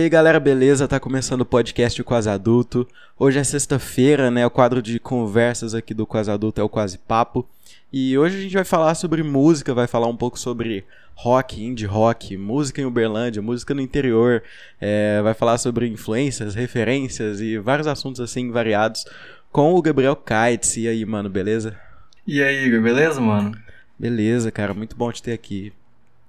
aí, galera, beleza? Tá começando o podcast Quase Adulto. Hoje é sexta-feira, né? O quadro de conversas aqui do Quase Adulto é o Quase Papo. E hoje a gente vai falar sobre música, vai falar um pouco sobre rock, indie rock, música em Uberlândia, música no interior, é, vai falar sobre influências, referências e vários assuntos assim variados com o Gabriel Kites. E aí, mano, beleza? E aí, Igor, beleza, mano? Beleza, cara, muito bom te ter aqui.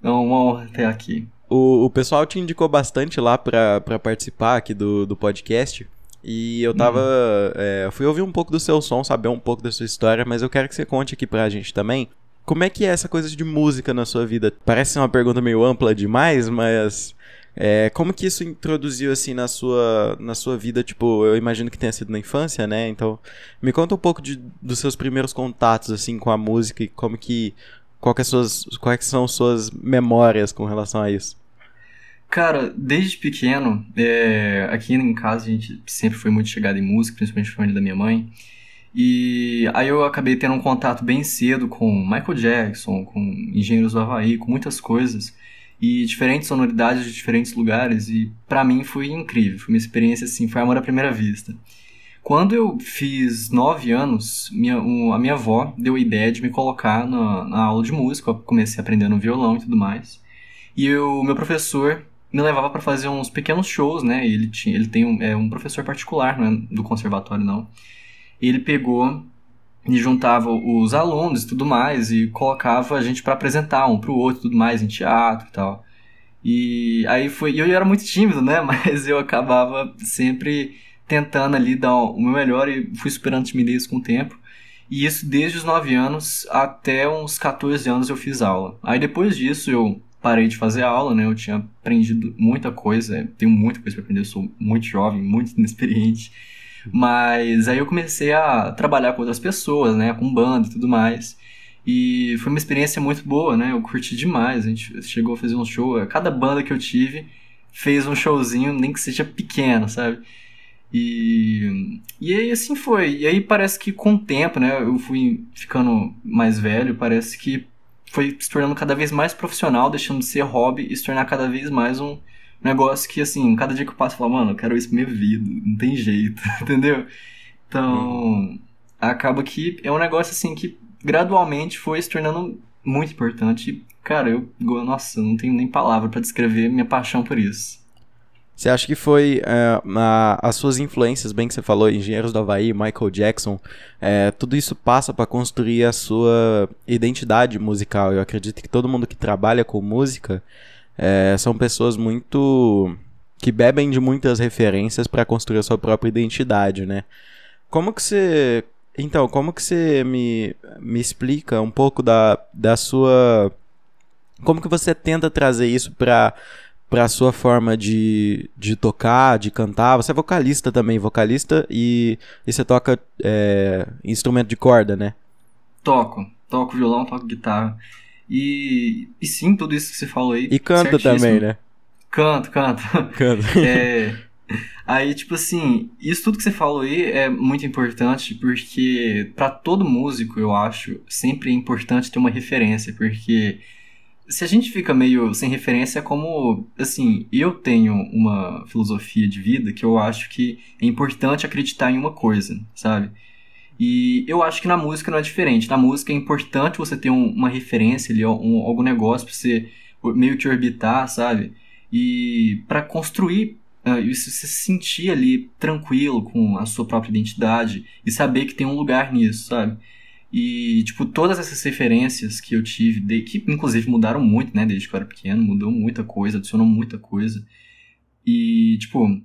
É uma honra ter aqui. O, o pessoal te indicou bastante lá pra, pra participar aqui do, do podcast. E eu tava. Uhum. É, fui ouvir um pouco do seu som, saber um pouco da sua história, mas eu quero que você conte aqui pra gente também. Como é que é essa coisa de música na sua vida? Parece uma pergunta meio ampla demais, mas. É, como que isso introduziu assim na sua, na sua vida? Tipo, eu imagino que tenha sido na infância, né? Então, me conta um pouco de, dos seus primeiros contatos assim com a música e como que qual que é suas, quais são suas memórias com relação a isso? Cara, desde pequeno, é, aqui em casa a gente sempre foi muito chegado em música, principalmente a família da minha mãe. E aí eu acabei tendo um contato bem cedo com Michael Jackson, com Engenheiros do Havaí, com muitas coisas e diferentes sonoridades de diferentes lugares e para mim foi incrível, foi uma experiência assim, foi amor à primeira vista. Quando eu fiz nove anos, minha, um, a minha avó deu a ideia de me colocar na, na aula de música, eu comecei aprendendo violão e tudo mais. E o meu professor me levava para fazer uns pequenos shows, né? Ele tinha, ele tem um, é, um professor particular, não é do conservatório não. Ele pegou e juntava os alunos e tudo mais e colocava a gente para apresentar um pro outro, tudo mais em teatro e tal. E aí foi, eu era muito tímido, né? Mas eu acabava sempre tentando ali dar o meu melhor e fui superando timidez com o tempo. E isso desde os 9 anos até uns 14 anos eu fiz aula. Aí depois disso eu parei de fazer aula, né? Eu tinha aprendido muita coisa, tenho muita coisa para aprender, eu sou muito jovem, muito inexperiente. Mas aí eu comecei a trabalhar com outras pessoas, né? Com banda e tudo mais. E foi uma experiência muito boa, né? Eu curti demais. A gente chegou a fazer um show. Cada banda que eu tive fez um showzinho, nem que seja pequeno, sabe? E, e aí assim foi. E aí parece que com o tempo, né? Eu fui ficando mais velho, parece que foi se tornando cada vez mais profissional, deixando de ser hobby e se tornar cada vez mais um negócio que, assim, cada dia que eu passo, eu falo, mano, eu quero isso pra minha vida, não tem jeito, entendeu? Então, acaba que é um negócio, assim, que gradualmente foi se tornando muito importante. Cara, eu, nossa, não tenho nem palavra para descrever minha paixão por isso. Você acha que foi a, as suas influências, bem que você falou, Engenheiros do Havaí, Michael Jackson, é, tudo isso passa para construir a sua identidade musical? Eu acredito que todo mundo que trabalha com música é, são pessoas muito. que bebem de muitas referências para construir a sua própria identidade, né? Como que você. Então, como que você me, me explica um pouco da, da sua. Como que você tenta trazer isso para para a sua forma de, de tocar, de cantar. Você é vocalista também, vocalista e, e você toca é, instrumento de corda, né? Toco, toco violão, toco guitarra. E, e sim, tudo isso que você falou aí. E canta também, né? Canto, canto. Canto. é, aí, tipo assim, isso tudo que você falou aí é muito importante porque para todo músico, eu acho, sempre é importante ter uma referência, porque se a gente fica meio sem referência, é como, assim, eu tenho uma filosofia de vida que eu acho que é importante acreditar em uma coisa, sabe? E eu acho que na música não é diferente. Na música é importante você ter um, uma referência ali, um, algum negócio pra você meio que orbitar, sabe? E para construir uh, se sentir ali tranquilo com a sua própria identidade e saber que tem um lugar nisso, sabe? E, tipo, todas essas referências que eu tive, de, que inclusive mudaram muito, né, desde que eu era pequeno, mudou muita coisa, adicionou muita coisa. E, tipo,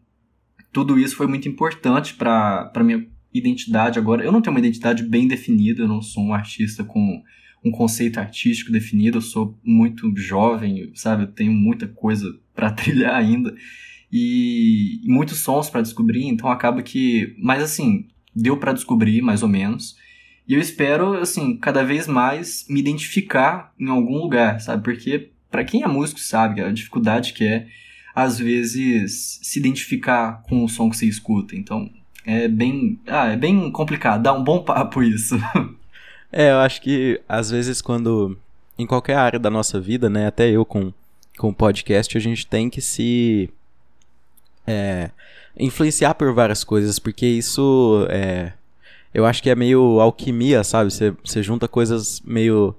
tudo isso foi muito importante pra, pra minha identidade agora. Eu não tenho uma identidade bem definida, eu não sou um artista com um conceito artístico definido, eu sou muito jovem, sabe? Eu tenho muita coisa para trilhar ainda e muitos sons para descobrir, então acaba que, mas assim, deu para descobrir mais ou menos. E eu espero, assim, cada vez mais me identificar em algum lugar, sabe? Porque, para quem é músico, sabe a dificuldade que é, às vezes, se identificar com o som que você escuta. Então, é bem. Ah, é bem complicado, dá um bom papo isso. é, eu acho que, às vezes, quando. Em qualquer área da nossa vida, né? Até eu com, com podcast, a gente tem que se é, influenciar por várias coisas, porque isso é, eu acho que é meio alquimia, sabe? Você, você junta coisas meio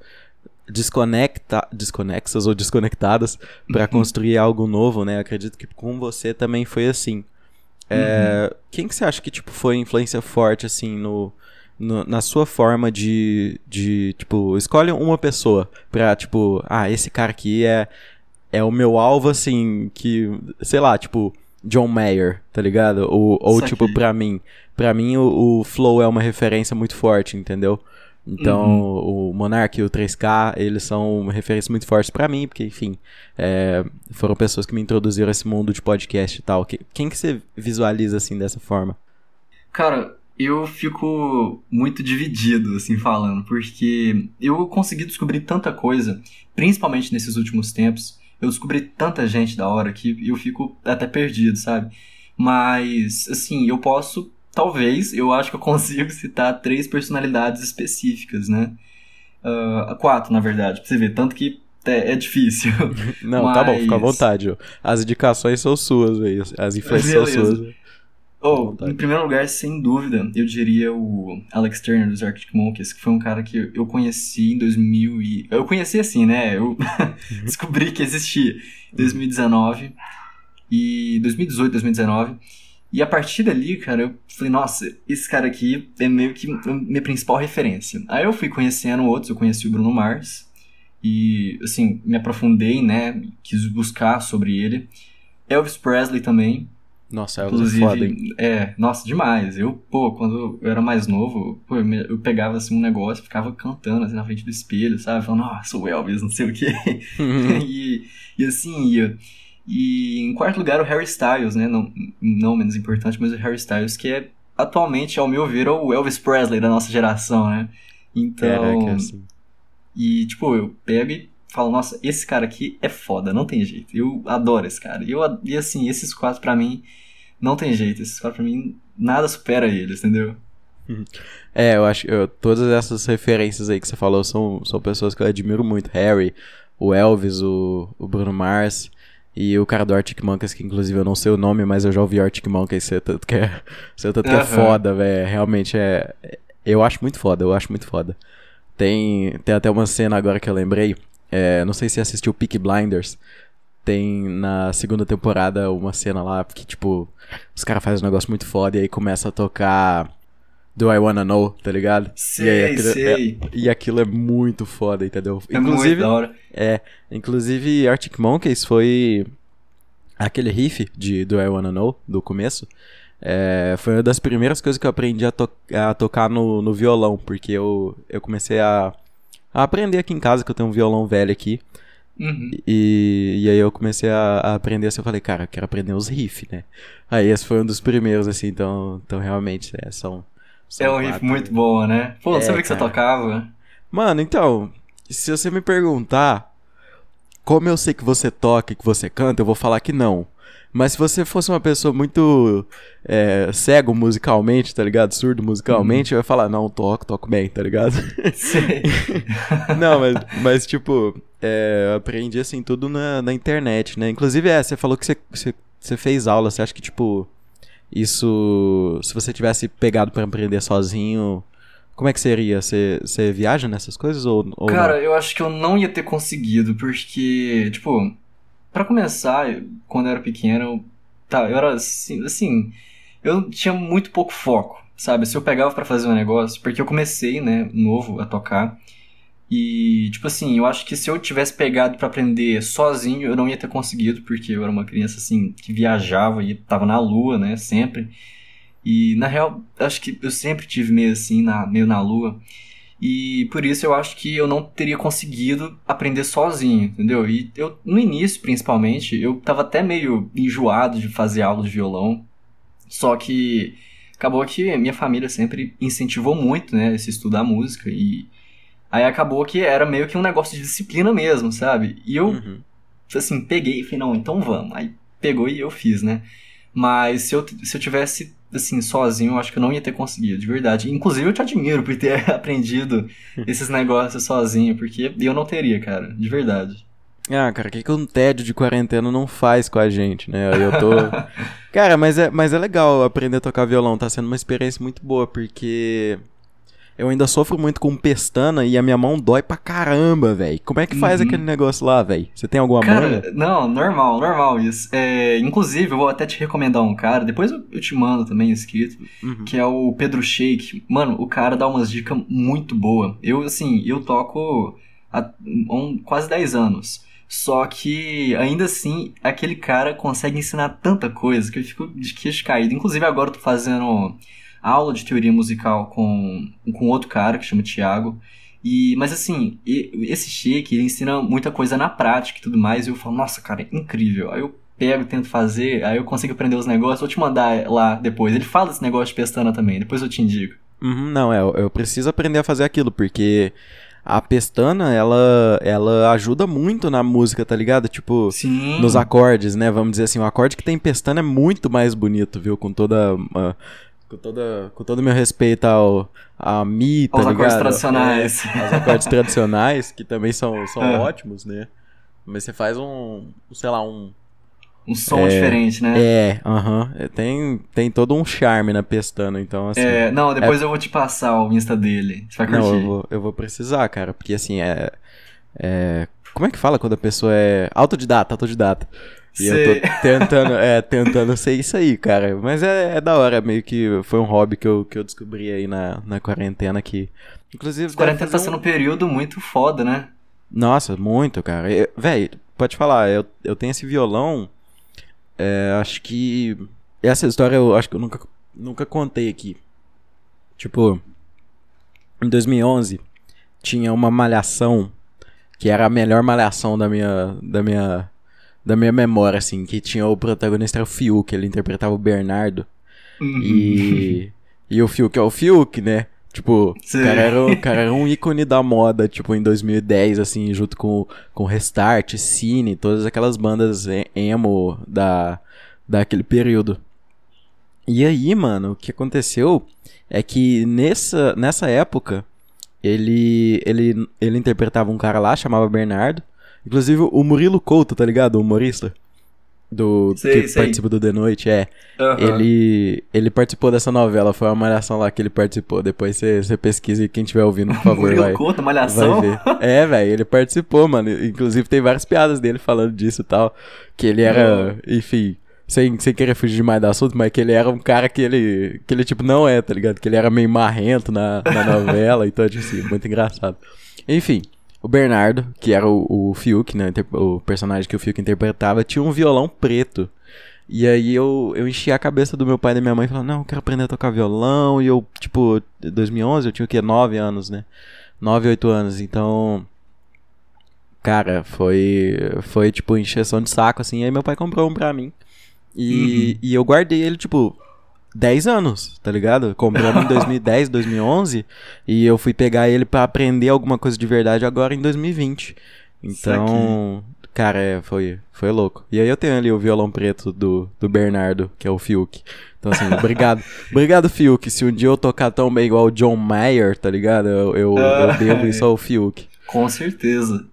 desconecta, desconexas ou desconectadas para uhum. construir algo novo, né? acredito que com você também foi assim. É, uhum. Quem que você acha que tipo foi influência forte assim no, no, na sua forma de, de tipo escolhe uma pessoa pra tipo ah esse cara aqui é é o meu alvo assim que sei lá tipo John Mayer, tá ligado? Ou, ou tipo, pra mim. Pra mim, o, o, Flow é uma referência muito forte, entendeu? Então, uhum. o Monark e o 3K, eles são referências muito fortes para mim, porque, enfim, é, foram pessoas que me introduziram a esse mundo de podcast e tal. Quem que você visualiza, assim, dessa forma? Cara, eu fico muito dividido, assim, falando, porque eu consegui descobrir tanta coisa, principalmente nesses últimos tempos, eu descobri tanta gente da hora que eu fico até perdido, sabe? Mas, assim, eu posso, talvez, eu acho que eu consigo citar três personalidades específicas, né? Uh, quatro, na verdade, pra você ver. Tanto que é, é difícil. Não, Mas... tá bom, fica à vontade. As indicações são suas, velho. As influências são suas. Oh, em primeiro lugar, sem dúvida, eu diria o Alex Turner dos Arctic Monkeys, que foi um cara que eu conheci em 2000 e... Eu conheci assim, né? Eu uhum. descobri que existia em 2019 e 2018, 2019. E a partir dali, cara, eu falei, nossa, esse cara aqui é meio que minha principal referência. Aí eu fui conhecendo outros, eu conheci o Bruno Mars e, assim, me aprofundei, né? Quis buscar sobre ele. Elvis Presley também, nossa, Elvis Inclusive, é foda, hein? É, nossa, demais. Eu, pô, quando eu era mais novo, pô, eu pegava assim um negócio, ficava cantando assim na frente do espelho, sabe? Falando, nossa, o Elvis, não sei o quê. Uhum. e, e assim, ia. E em quarto lugar, o Harry Styles, né? Não, não menos importante, mas o Harry Styles, que é atualmente, ao meu ver, é o Elvis Presley da nossa geração, né? Então. Assim. E, tipo, eu pego e falo, nossa, esse cara aqui é foda, não tem jeito. Eu adoro esse cara. E, eu, e assim, esses quatro para mim não tem jeito. Esses quatro pra mim nada supera eles, entendeu? É, eu acho que todas essas referências aí que você falou são, são pessoas que eu admiro muito. Harry, o Elvis, o, o Bruno Mars e o cara do Arctic Monkeys, que inclusive eu não sei o nome, mas eu já ouvi Arctic Monkeys, você tanto que é, você tanto que é foda, velho. Realmente é. Eu acho muito foda, eu acho muito foda. Tem, tem até uma cena agora que eu lembrei é, não sei se assistiu Peak Blinders. Tem na segunda temporada uma cena lá que, tipo, os caras fazem um negócio muito foda e aí começa a tocar Do I Wanna Know, tá ligado? Sei, e aquilo, sei. É, e aquilo é muito foda, entendeu? É inclusive, muito da hora. É, inclusive Arctic Monkeys foi aquele riff de Do I Wanna Know, do começo. É, foi uma das primeiras coisas que eu aprendi a, to a tocar no, no violão, porque eu, eu comecei a a aprender aqui em casa, que eu tenho um violão velho aqui. Uhum. E, e aí eu comecei a, a, aprender assim, eu falei, cara, eu quero aprender os riffs, né? Aí esse foi um dos primeiros, assim, então, então realmente, é, são, são É um riff muito bom, né? Pô, é, sabe que você tocava? Mano, então, se você me perguntar como eu sei que você toca e que você canta, eu vou falar que não. Mas se você fosse uma pessoa muito é, cego musicalmente, tá ligado? Surdo musicalmente, uhum. eu ia falar, não, toco, toco bem, tá ligado? Sim. não, mas, mas tipo, é, eu aprendi assim tudo na, na internet, né? Inclusive, é, você falou que você, você, você fez aula, você acha que, tipo, isso. Se você tivesse pegado para aprender sozinho. Como é que seria? Você, você viaja nessas coisas ou, ou Cara, não? eu acho que eu não ia ter conseguido, porque, tipo, para começar, quando eu era pequeno, tá, eu era assim, assim, eu tinha muito pouco foco, sabe? Se eu pegava para fazer um negócio, porque eu comecei, né, novo a tocar, e tipo assim, eu acho que se eu tivesse pegado para aprender sozinho, eu não ia ter conseguido, porque eu era uma criança assim que viajava e tava na lua, né, sempre. E na real, acho que eu sempre tive meio assim, na, meio na lua. E por isso eu acho que eu não teria conseguido aprender sozinho, entendeu? E eu, no início, principalmente, eu tava até meio enjoado de fazer aula de violão. Só que acabou que minha família sempre incentivou muito, né, esse estudar música. E aí acabou que era meio que um negócio de disciplina mesmo, sabe? E eu, uhum. assim, peguei e falei, não, então vamos. Aí pegou e eu fiz, né? Mas se eu, se eu tivesse assim, sozinho, eu acho que eu não ia ter conseguido, de verdade. Inclusive, eu te admiro por ter aprendido esses negócios sozinho, porque eu não teria, cara, de verdade. Ah, cara, o que, que um tédio de quarentena não faz com a gente, né? Eu tô. cara, mas é, mas é legal aprender a tocar violão, tá sendo uma experiência muito boa, porque eu ainda sofro muito com pestana e a minha mão dói pra caramba, velho. Como é que faz uhum. aquele negócio lá, velho? Você tem alguma cara, manha? Não, normal, normal isso. É, inclusive, eu vou até te recomendar um cara, depois eu te mando também escrito, uhum. que é o Pedro Shake. Mano, o cara dá umas dicas muito boas. Eu, assim, eu toco há um, quase 10 anos. Só que, ainda assim, aquele cara consegue ensinar tanta coisa que eu fico de queixo caído. Inclusive, agora eu tô fazendo aula de teoria musical com, com outro cara que chama Thiago. E, mas assim, esse shake ele ensina muita coisa na prática e tudo mais. E eu falo, nossa, cara, é incrível. Aí eu pego, tento fazer, aí eu consigo aprender os negócios. Vou te mandar lá depois. Ele fala desse negócio de pestana também, depois eu te indico. Uhum, não, é, eu preciso aprender a fazer aquilo, porque a pestana, ela, ela ajuda muito na música, tá ligado? Tipo, Sim. nos acordes, né? Vamos dizer assim, o acorde que tem pestana é muito mais bonito, viu? Com toda. Com, toda, com todo o meu respeito ao, a Mi, tá Os ligado? acordes tradicionais. É, os acordes tradicionais, que também são, são é. ótimos, né? Mas você faz um, sei lá, um... Um som é, diferente, né? É, aham. Uh -huh. tem, tem todo um charme na pestana, então assim... É, não, depois é... eu vou te passar o Insta dele, você vai curtir. Não, eu vou, eu vou precisar, cara, porque assim, é... é... Como é que fala quando a pessoa é autodidata, autodidata? E eu tô tentando, é, tentando ser isso aí, cara. Mas é, é, da hora, meio que foi um hobby que eu, que eu descobri aí na, na quarentena que. Inclusive. Quarentena tá sendo um período muito foda, né? Nossa, muito, cara. Véi, pode falar, eu, eu tenho esse violão. É, acho que. Essa história eu acho que eu nunca, nunca contei aqui. Tipo, em 2011 tinha uma malhação que era a melhor malhação da minha da minha da minha memória, assim, que tinha o protagonista era o Fiuk, ele interpretava o Bernardo. Uhum. E. E o Fiuk é o Fiuk, né? Tipo, o cara, era, o cara era um ícone da moda, tipo, em 2010, assim, junto com, com Restart, Cine, todas aquelas bandas emo da, daquele período. E aí, mano, o que aconteceu é que nessa, nessa época, ele, ele, ele interpretava um cara lá, chamava Bernardo, Inclusive, o Murilo Couto, tá ligado? O humorista. Do, sei, que sei. participa do The Noite, é. Uhum. Ele, ele participou dessa novela, foi uma malhação lá que ele participou. Depois você pesquisa e quem estiver ouvindo, por favor, Murilo vai. Couto, malhação? Vai ver. É, velho, ele participou, mano. Inclusive tem várias piadas dele falando disso e tal. Que ele era, uhum. enfim, sem, sem querer fugir demais do assunto, mas que ele era um cara que ele, que ele tipo, não é, tá ligado? Que ele era meio marrento na, na novela, então, tipo assim, muito engraçado. Enfim, o Bernardo, que era o, o Fiuk, né, o personagem que o Fiuk interpretava, tinha um violão preto. E aí eu, eu enchi a cabeça do meu pai e da minha mãe falando, não, eu quero aprender a tocar violão. E eu, tipo, 2011 eu tinha o quê? 9 anos, né? 9, 8 anos. Então, cara, foi, foi tipo, encheção de saco, assim. Aí meu pai comprou um pra mim. E, uhum. e eu guardei ele, tipo, 10 anos, tá ligado? Compramos em 2010, 2011 e eu fui pegar ele para aprender alguma coisa de verdade agora em 2020. Então, cara, é, foi, foi louco. E aí eu tenho ali o violão preto do, do Bernardo, que é o Fiuk. Então, assim, obrigado. obrigado, Fiuk. Se um dia eu tocar tão bem igual o John Mayer, tá ligado? Eu, eu, eu devo isso ao Fiuk. Com certeza.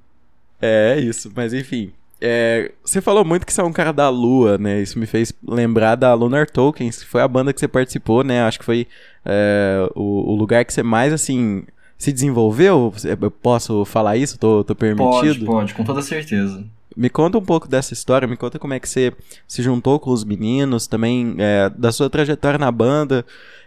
É, é isso. Mas enfim, é, você falou muito que você é um cara da Lua, né? Isso me fez lembrar da Lunar Tokens, que foi a banda que você participou, né? Acho que foi é, o, o, lugar que você mais, assim, se desenvolveu. Eu posso falar isso? Tô, tô permitido? Pode, pode, com toda certeza. Me conta um pouco dessa história, me conta como é que você se juntou com os meninos, também é, da sua trajetória na banda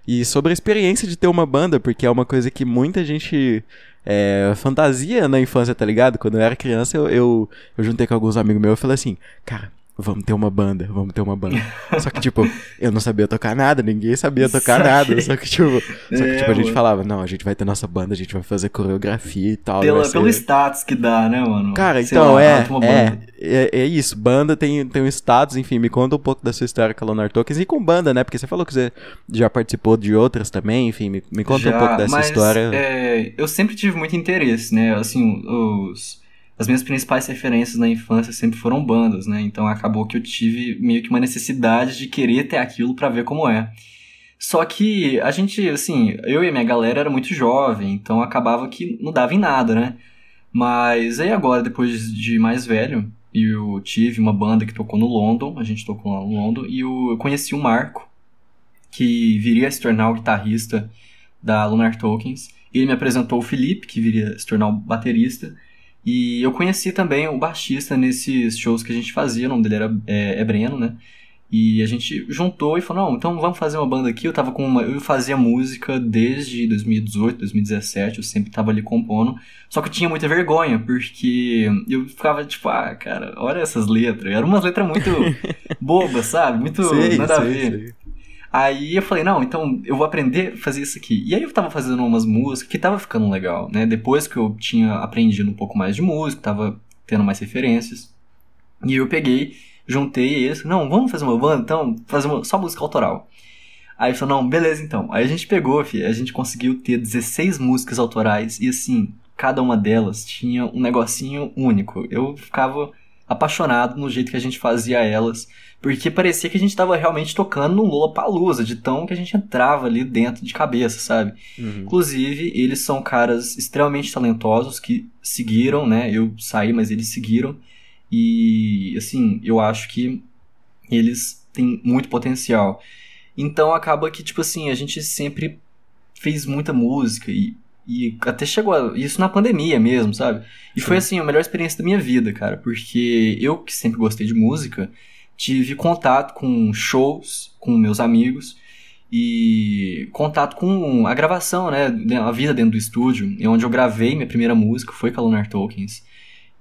e sobre a experiência de ter uma banda, porque é uma coisa que muita gente é, fantasia na infância, tá ligado? Quando eu era criança, eu, eu, eu juntei com alguns amigos meus e falei assim, cara, vamos ter uma banda, vamos ter uma banda. só que, tipo, eu não sabia tocar nada, ninguém sabia tocar nada. Só que, tipo, só que, tipo, a gente falava, não, a gente vai ter nossa banda, a gente vai fazer coreografia e tal. Pela, ser... Pelo status que dá, né, mano? Cara, Sei então, lá, é, é, é, é, isso. Banda tem, tem um status, enfim, me conta um pouco da sua história com a Lunar Tokens e com banda, né? Porque você falou que você já participou de outras também, enfim, me, me conta já, um pouco dessa mas, história. É, eu sempre tive muito interesse, né? Assim, os as minhas principais referências na infância sempre foram bandas, né? Então acabou que eu tive meio que uma necessidade de querer ter aquilo para ver como é. Só que a gente, assim, eu e minha galera era muito jovem, então acabava que não dava em nada, né? Mas aí agora, depois de mais velho, eu tive uma banda que tocou no London, a gente tocou lá no London, e eu conheci o Marco, que viria a se tornar o guitarrista da Lunar Tokens. Ele me apresentou o Felipe, que viria a se tornar o baterista. E eu conheci também o baixista nesses shows que a gente fazia, o nome dele era é, é Breno, né? E a gente juntou e falou, não, então vamos fazer uma banda aqui. Eu tava com uma, eu fazia música desde 2018, 2017, eu sempre tava ali compondo. Só que eu tinha muita vergonha, porque eu ficava tipo, ah, cara, olha essas letras. Eram umas letras muito bobas, sabe? Muito sei, nada sei, a ver. Sei. Aí eu falei, não, então eu vou aprender a fazer isso aqui. E aí eu tava fazendo umas músicas que tava ficando legal, né? Depois que eu tinha aprendido um pouco mais de música, tava tendo mais referências. E eu peguei, juntei eles, não, vamos fazer uma banda, então, fazer uma, só música autoral. Aí ele falou, não, beleza então. Aí a gente pegou, filho, a gente conseguiu ter 16 músicas autorais e assim, cada uma delas tinha um negocinho único. Eu ficava apaixonado no jeito que a gente fazia elas, porque parecia que a gente estava realmente tocando no Lola Palusa, de tão que a gente entrava ali dentro de cabeça, sabe? Uhum. Inclusive, eles são caras extremamente talentosos que seguiram, né? Eu saí, mas eles seguiram. E assim, eu acho que eles têm muito potencial. Então acaba que, tipo assim, a gente sempre fez muita música e e até chegou a, isso na pandemia mesmo, sabe? E Sim. foi assim a melhor experiência da minha vida, cara, porque eu que sempre gostei de música, tive contato com shows com meus amigos e contato com a gravação, né, a vida dentro do estúdio, onde eu gravei minha primeira música foi com a Lunar Tokens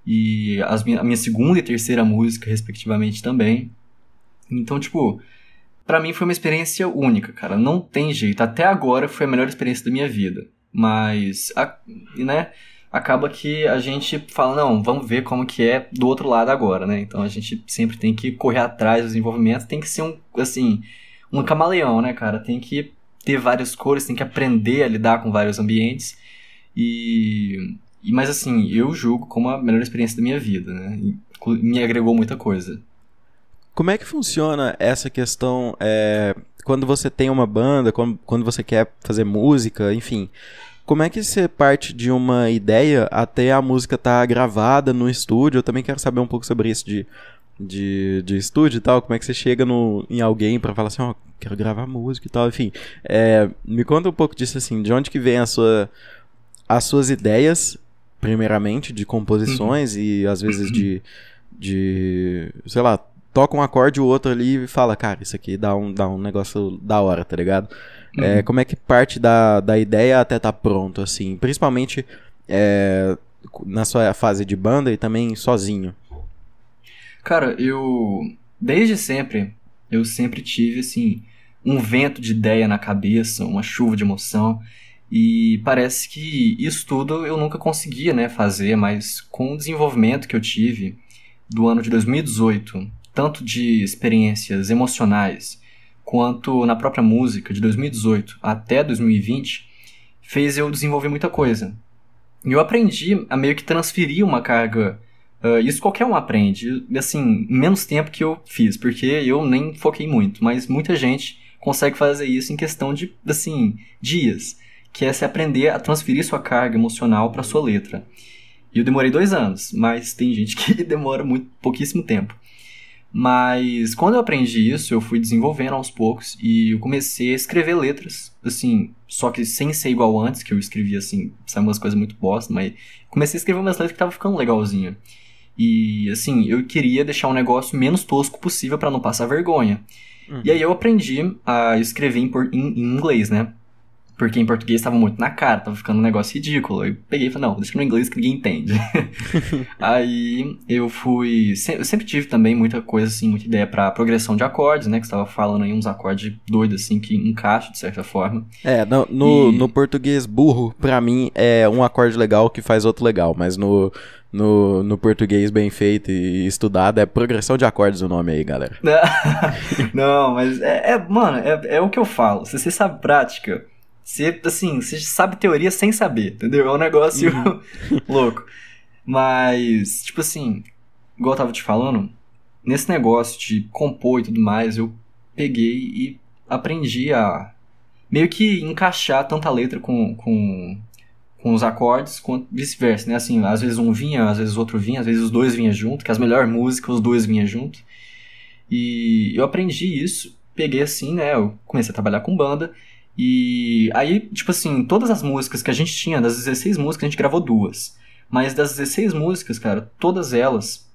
e as minha, a minha segunda e terceira música respectivamente também. Então, tipo, para mim foi uma experiência única, cara, não tem jeito. Até agora foi a melhor experiência da minha vida. Mas, né, acaba que a gente fala, não, vamos ver como que é do outro lado agora, né? Então a gente sempre tem que correr atrás do desenvolvimento, tem que ser um, assim, um camaleão, né, cara? Tem que ter várias cores, tem que aprender a lidar com vários ambientes. E, e mas assim, eu julgo como a melhor experiência da minha vida, né? Me agregou muita coisa. Como é que funciona essa questão é, quando você tem uma banda, quando, quando você quer fazer música, enfim? Como é que você parte de uma ideia até a música estar tá gravada no estúdio? Eu também quero saber um pouco sobre isso de, de, de estúdio e tal. Como é que você chega no, em alguém para falar assim, ó, oh, quero gravar música e tal, enfim. É, me conta um pouco disso assim, de onde que vem a sua, as suas ideias, primeiramente, de composições uhum. e às vezes de, de, sei lá, toca um acorde, o outro ali e fala, cara, isso aqui dá um, dá um negócio da hora, tá ligado? É, uhum. É, como é que parte da, da ideia até tá pronto, assim? Principalmente é, na sua fase de banda e também sozinho. Cara, eu. Desde sempre, eu sempre tive, assim, um vento de ideia na cabeça, uma chuva de emoção. E parece que isso tudo eu nunca conseguia, né, fazer, mas com o desenvolvimento que eu tive do ano de 2018 tanto de experiências emocionais quanto na própria música de 2018 até 2020, fez eu desenvolver muita coisa. E eu aprendi a meio que transferir uma carga. Uh, isso qualquer um aprende, assim, menos tempo que eu fiz, porque eu nem foquei muito, mas muita gente consegue fazer isso em questão de, assim, dias, que é se aprender a transferir sua carga emocional para sua letra. E eu demorei dois anos, mas tem gente que demora muito pouquíssimo tempo. Mas quando eu aprendi isso, eu fui desenvolvendo aos poucos e eu comecei a escrever letras, assim, só que sem ser igual antes, que eu escrevia assim, sabe, umas coisas muito bosta, mas comecei a escrever umas letras que tava ficando legalzinho. E assim, eu queria deixar um negócio menos tosco possível para não passar vergonha. Uhum. E aí eu aprendi a escrever em, em, em inglês, né? Porque em português estava muito na cara, tava ficando um negócio ridículo. Eu peguei e falei, não, deixa no inglês que ninguém entende. aí eu fui. Eu sempre tive também muita coisa, assim, muita ideia para progressão de acordes, né? Que você tava falando aí uns acordes doidos, assim, que encaixam de certa forma. É, no, no, e... no português burro, pra mim, é um acorde legal que faz outro legal, mas no. No, no português bem feito e estudado, é progressão de acordes o nome aí, galera. não, mas é, é mano, é, é o que eu falo. Se você sabe prática, você, assim, você sabe teoria sem saber, entendeu? É um negócio uhum. louco. Mas, tipo assim, igual eu tava te falando, nesse negócio de compor e tudo mais, eu peguei e aprendi a meio que encaixar tanta letra com, com com os acordes, quanto vice-versa, né? Assim, às vezes um vinha, às vezes o outro vinha, às vezes os dois vinham junto, que as melhores músicas, os dois vinham junto. E eu aprendi isso, peguei assim, né? Eu comecei a trabalhar com banda. E aí, tipo assim, todas as músicas que a gente tinha, das 16 músicas, a gente gravou duas. Mas das 16 músicas, cara, todas elas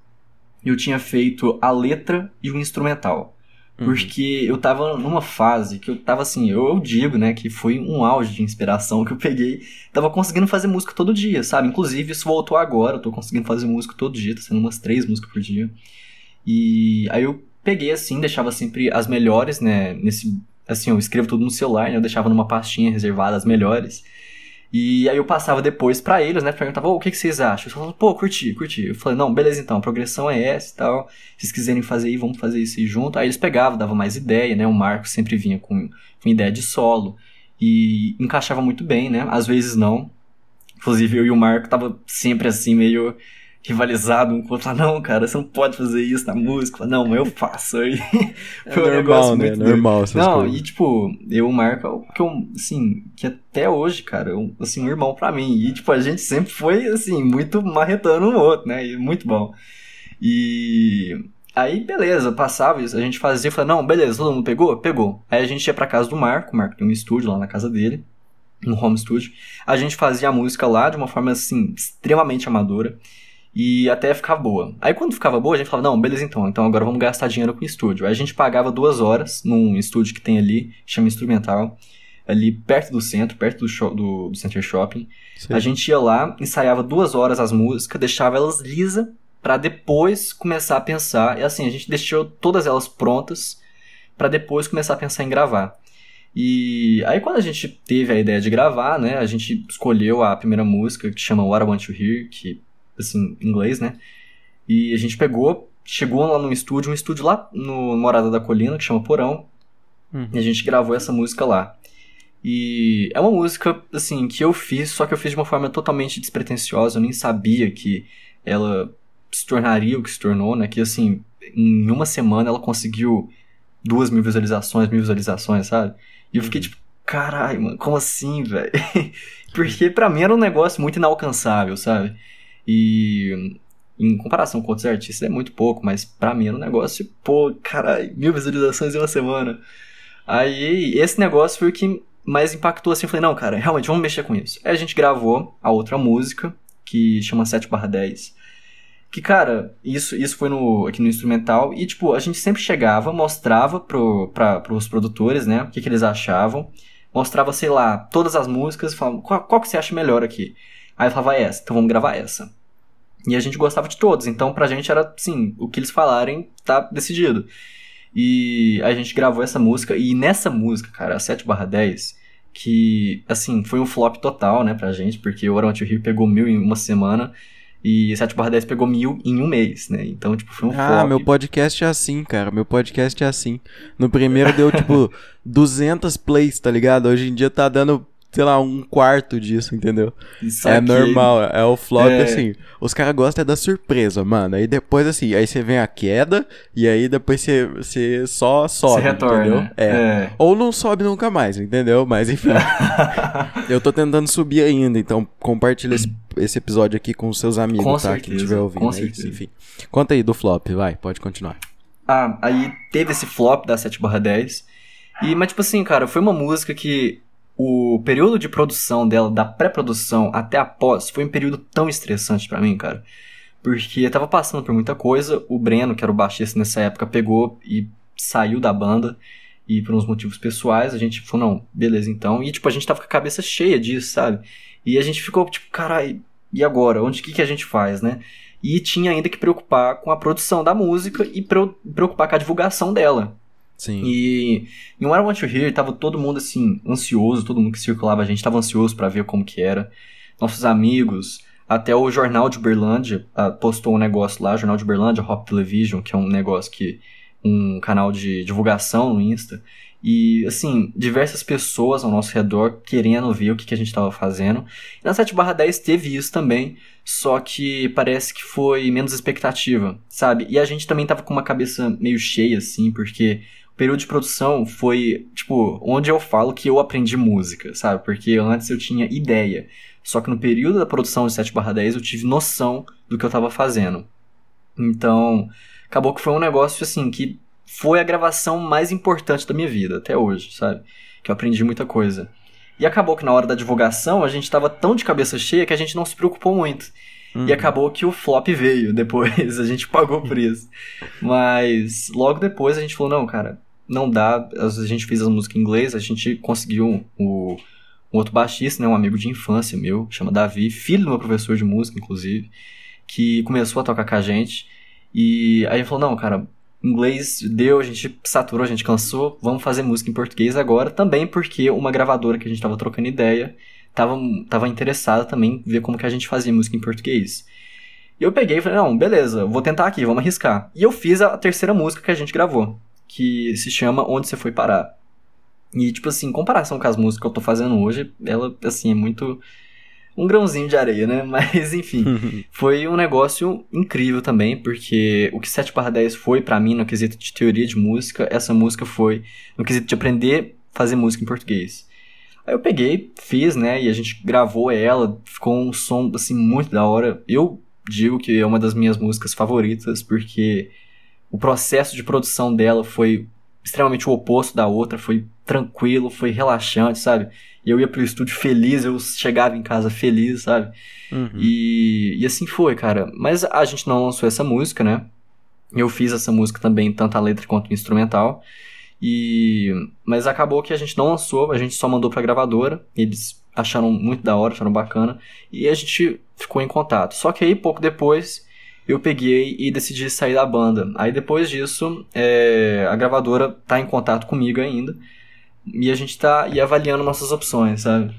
eu tinha feito a letra e o instrumental. Uhum. Porque eu tava numa fase que eu tava assim, eu, eu, digo, né, que foi um auge de inspiração que eu peguei. Tava conseguindo fazer música todo dia, sabe? Inclusive, isso voltou agora, eu tô conseguindo fazer música todo dia, tá sendo umas três músicas por dia. E aí eu peguei assim, deixava sempre as melhores, né, nesse. Assim, eu escrevo tudo no celular, né, eu deixava numa pastinha reservada as melhores. E aí eu passava depois para eles, né? Perguntava, oh, o que, que vocês acham? Pô, curti, curti. Eu falei, não, beleza então, a progressão é essa e tal. Se vocês quiserem fazer aí, vamos fazer isso aí junto. Aí eles pegavam, davam mais ideia, né? O Marco sempre vinha com, com ideia de solo. E encaixava muito bem, né? Às vezes não. Inclusive eu e o Marco tava sempre assim, meio rivalizado um com o outro. não, cara, você não pode fazer isso na música. não, mas eu faço. Aí é foi um normal, negócio né? muito normal essas Não, coisas. e tipo, eu marco que eu, assim, que até hoje, cara, eu, assim, um irmão pra mim. E tipo, a gente sempre foi, assim, muito marretando um outro, né? E muito bom. E aí, beleza, passava isso, a gente fazia, falei, não, beleza, todo mundo pegou? Pegou. Aí a gente ia pra casa do Marco, o Marco tem um estúdio lá na casa dele, no home studio. A gente fazia a música lá de uma forma, assim, extremamente amadora e até ficava boa. Aí quando ficava boa, a gente falava, não, beleza então, então agora vamos gastar dinheiro com estúdio. Aí a gente pagava duas horas num estúdio que tem ali, chama Instrumental, ali perto do centro, perto do, do, do Center Shopping. Sim. A gente ia lá, ensaiava duas horas as músicas, deixava elas lisas, para depois começar a pensar. E assim, a gente deixou todas elas prontas para depois começar a pensar em gravar. E aí quando a gente teve a ideia de gravar, né, a gente escolheu a primeira música que chama What I Want to Hear, que assim, em inglês, né? E a gente pegou, chegou lá no estúdio, um estúdio lá no Morada da Colina, que chama Porão, uhum. e a gente gravou essa música lá. E é uma música, assim, que eu fiz, só que eu fiz de uma forma totalmente despretensiosa, eu nem sabia que ela se tornaria o que se tornou, né? Que, assim, em uma semana ela conseguiu duas mil visualizações, mil visualizações, sabe? E eu fiquei uhum. tipo, caralho, mano, como assim, velho? Porque pra mim era um negócio muito inalcançável, sabe? E em comparação com outros artistas é muito pouco, mas pra mim era um negócio, pô, caralho, mil visualizações em uma semana. Aí esse negócio foi o que mais impactou assim, eu falei, não, cara, realmente vamos mexer com isso. Aí a gente gravou a outra música, que chama 7 barra 10. Que, cara, isso, isso foi no, aqui no instrumental. E, tipo, a gente sempre chegava, mostrava pro, pra, pros produtores, né? O que, que eles achavam. Mostrava, sei lá, todas as músicas. Falava, qual, qual que você acha melhor aqui? Aí eu falava essa, então vamos gravar essa. E a gente gostava de todos, então pra gente era, assim, o que eles falarem tá decidido. E a gente gravou essa música, e nessa música, cara, a 7 barra 10, que, assim, foi um flop total, né, pra gente, porque o Around Rio pegou mil em uma semana, e 7 barra 10 pegou mil em um mês, né? Então, tipo, foi um ah, flop. Ah, meu podcast é assim, cara. Meu podcast é assim. No primeiro deu, tipo, 200 plays, tá ligado? Hoje em dia tá dando sei lá, um quarto disso, entendeu? Isso é aqui... normal, é o flop, é... assim. Os caras gostam é da surpresa, mano. Aí depois, assim, aí você vem a queda, e aí depois você, você só sobe, retorna, entendeu? É. é. Ou não sobe nunca mais, entendeu? Mas enfim. eu tô tentando subir ainda, então compartilha esse, esse episódio aqui com os seus amigos, com tá? Certeza, Quem estiver ouvindo. Com certeza. Enfim. Conta aí do flop, vai, pode continuar. Ah, aí teve esse flop da 7 barra 10. E, mas, tipo assim, cara, foi uma música que o período de produção dela, da pré-produção até a pós, foi um período tão estressante para mim, cara. Porque eu tava passando por muita coisa, o Breno, que era o baixista nessa época, pegou e saiu da banda. E por uns motivos pessoais, a gente falou, não, beleza então. E tipo, a gente tava com a cabeça cheia disso, sabe? E a gente ficou tipo, caralho, e agora? Onde que, que a gente faz, né? E tinha ainda que preocupar com a produção da música e preocupar com a divulgação dela. Sim. E em What I Want to Hear tava todo mundo assim, ansioso, todo mundo que circulava a gente tava ansioso para ver como que era. Nossos amigos, até o Jornal de Uberlândia uh, postou um negócio lá, Jornal de Uberlândia, Hop Television, que é um negócio que. um canal de divulgação no Insta. E, assim, diversas pessoas ao nosso redor querendo ver o que, que a gente estava fazendo. E na 7 barra 10 teve isso também, só que parece que foi menos expectativa, sabe? E a gente também tava com uma cabeça meio cheia, assim, porque período de produção foi, tipo, onde eu falo que eu aprendi música, sabe? Porque antes eu tinha ideia. Só que no período da produção de 7/10 eu tive noção do que eu tava fazendo. Então, acabou que foi um negócio assim que foi a gravação mais importante da minha vida até hoje, sabe? Que eu aprendi muita coisa. E acabou que na hora da divulgação a gente tava tão de cabeça cheia que a gente não se preocupou muito. Uhum. E acabou que o flop veio depois, a gente pagou por isso. Mas logo depois a gente falou: não, cara, não dá. A gente fez as músicas em inglês, a gente conseguiu o, um outro baixista, né, um amigo de infância meu, chama Davi, filho do meu professor de música, inclusive, que começou a tocar com a gente. E aí ele falou: não, cara, inglês deu, a gente saturou, a gente cansou, vamos fazer música em português agora, também porque uma gravadora que a gente tava trocando ideia tava, tava interessada também em ver como que a gente fazia música em português. E eu peguei e falei, não, beleza, vou tentar aqui, vamos arriscar. E eu fiz a terceira música que a gente gravou, que se chama Onde Você Foi Parar. E, tipo assim, em comparação com as músicas que eu tô fazendo hoje, ela, assim, é muito um grãozinho de areia, né? Mas, enfim, foi um negócio incrível também, porque o que 7 barra 10 foi para mim no quesito de teoria de música, essa música foi no quesito de aprender a fazer música em português. Aí eu peguei, fiz, né, e a gente gravou ela, ficou um som, assim, muito da hora. Eu digo que é uma das minhas músicas favoritas, porque o processo de produção dela foi extremamente o oposto da outra, foi tranquilo, foi relaxante, sabe? Eu ia pro estúdio feliz, eu chegava em casa feliz, sabe? Uhum. E, e assim foi, cara. Mas a gente não lançou essa música, né? Eu fiz essa música também, tanto a letra quanto o instrumental. E mas acabou que a gente não lançou, a gente só mandou pra gravadora. Eles acharam muito da hora, acharam bacana e a gente ficou em contato. Só que aí pouco depois eu peguei e decidi sair da banda. Aí depois disso, é, a gravadora tá em contato comigo ainda e a gente tá e avaliando nossas opções, sabe?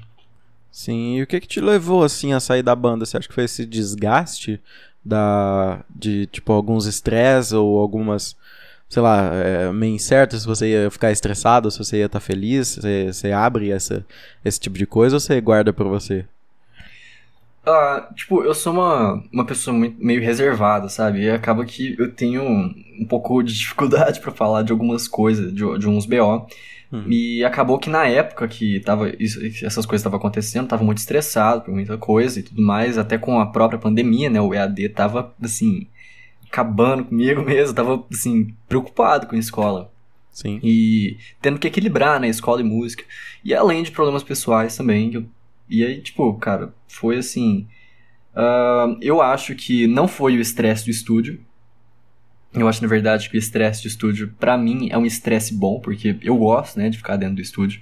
Sim, e o que que te levou assim a sair da banda? Você acha que foi esse desgaste da de tipo alguns estresses ou algumas sei lá, é, meio incerto se você ia ficar estressado, se você ia estar tá feliz, você, você abre essa, esse tipo de coisa ou você guarda pra você? Ah, tipo, eu sou uma, uma pessoa meio reservada, sabe? E acaba que eu tenho um pouco de dificuldade para falar de algumas coisas, de, de uns BO. Hum. E acabou que na época que tava isso, essas coisas estavam acontecendo, tava muito estressado por muita coisa e tudo mais, até com a própria pandemia, né? O EAD tava, assim, acabando comigo mesmo, tava, assim, preocupado com a escola. Sim. E tendo que equilibrar, né, escola e música. E além de problemas pessoais também. Eu, e aí, tipo, cara, foi assim. Uh, eu acho que não foi o estresse do estúdio. Eu acho, na verdade, que o estresse do estúdio, para mim, é um estresse bom, porque eu gosto, né, de ficar dentro do estúdio.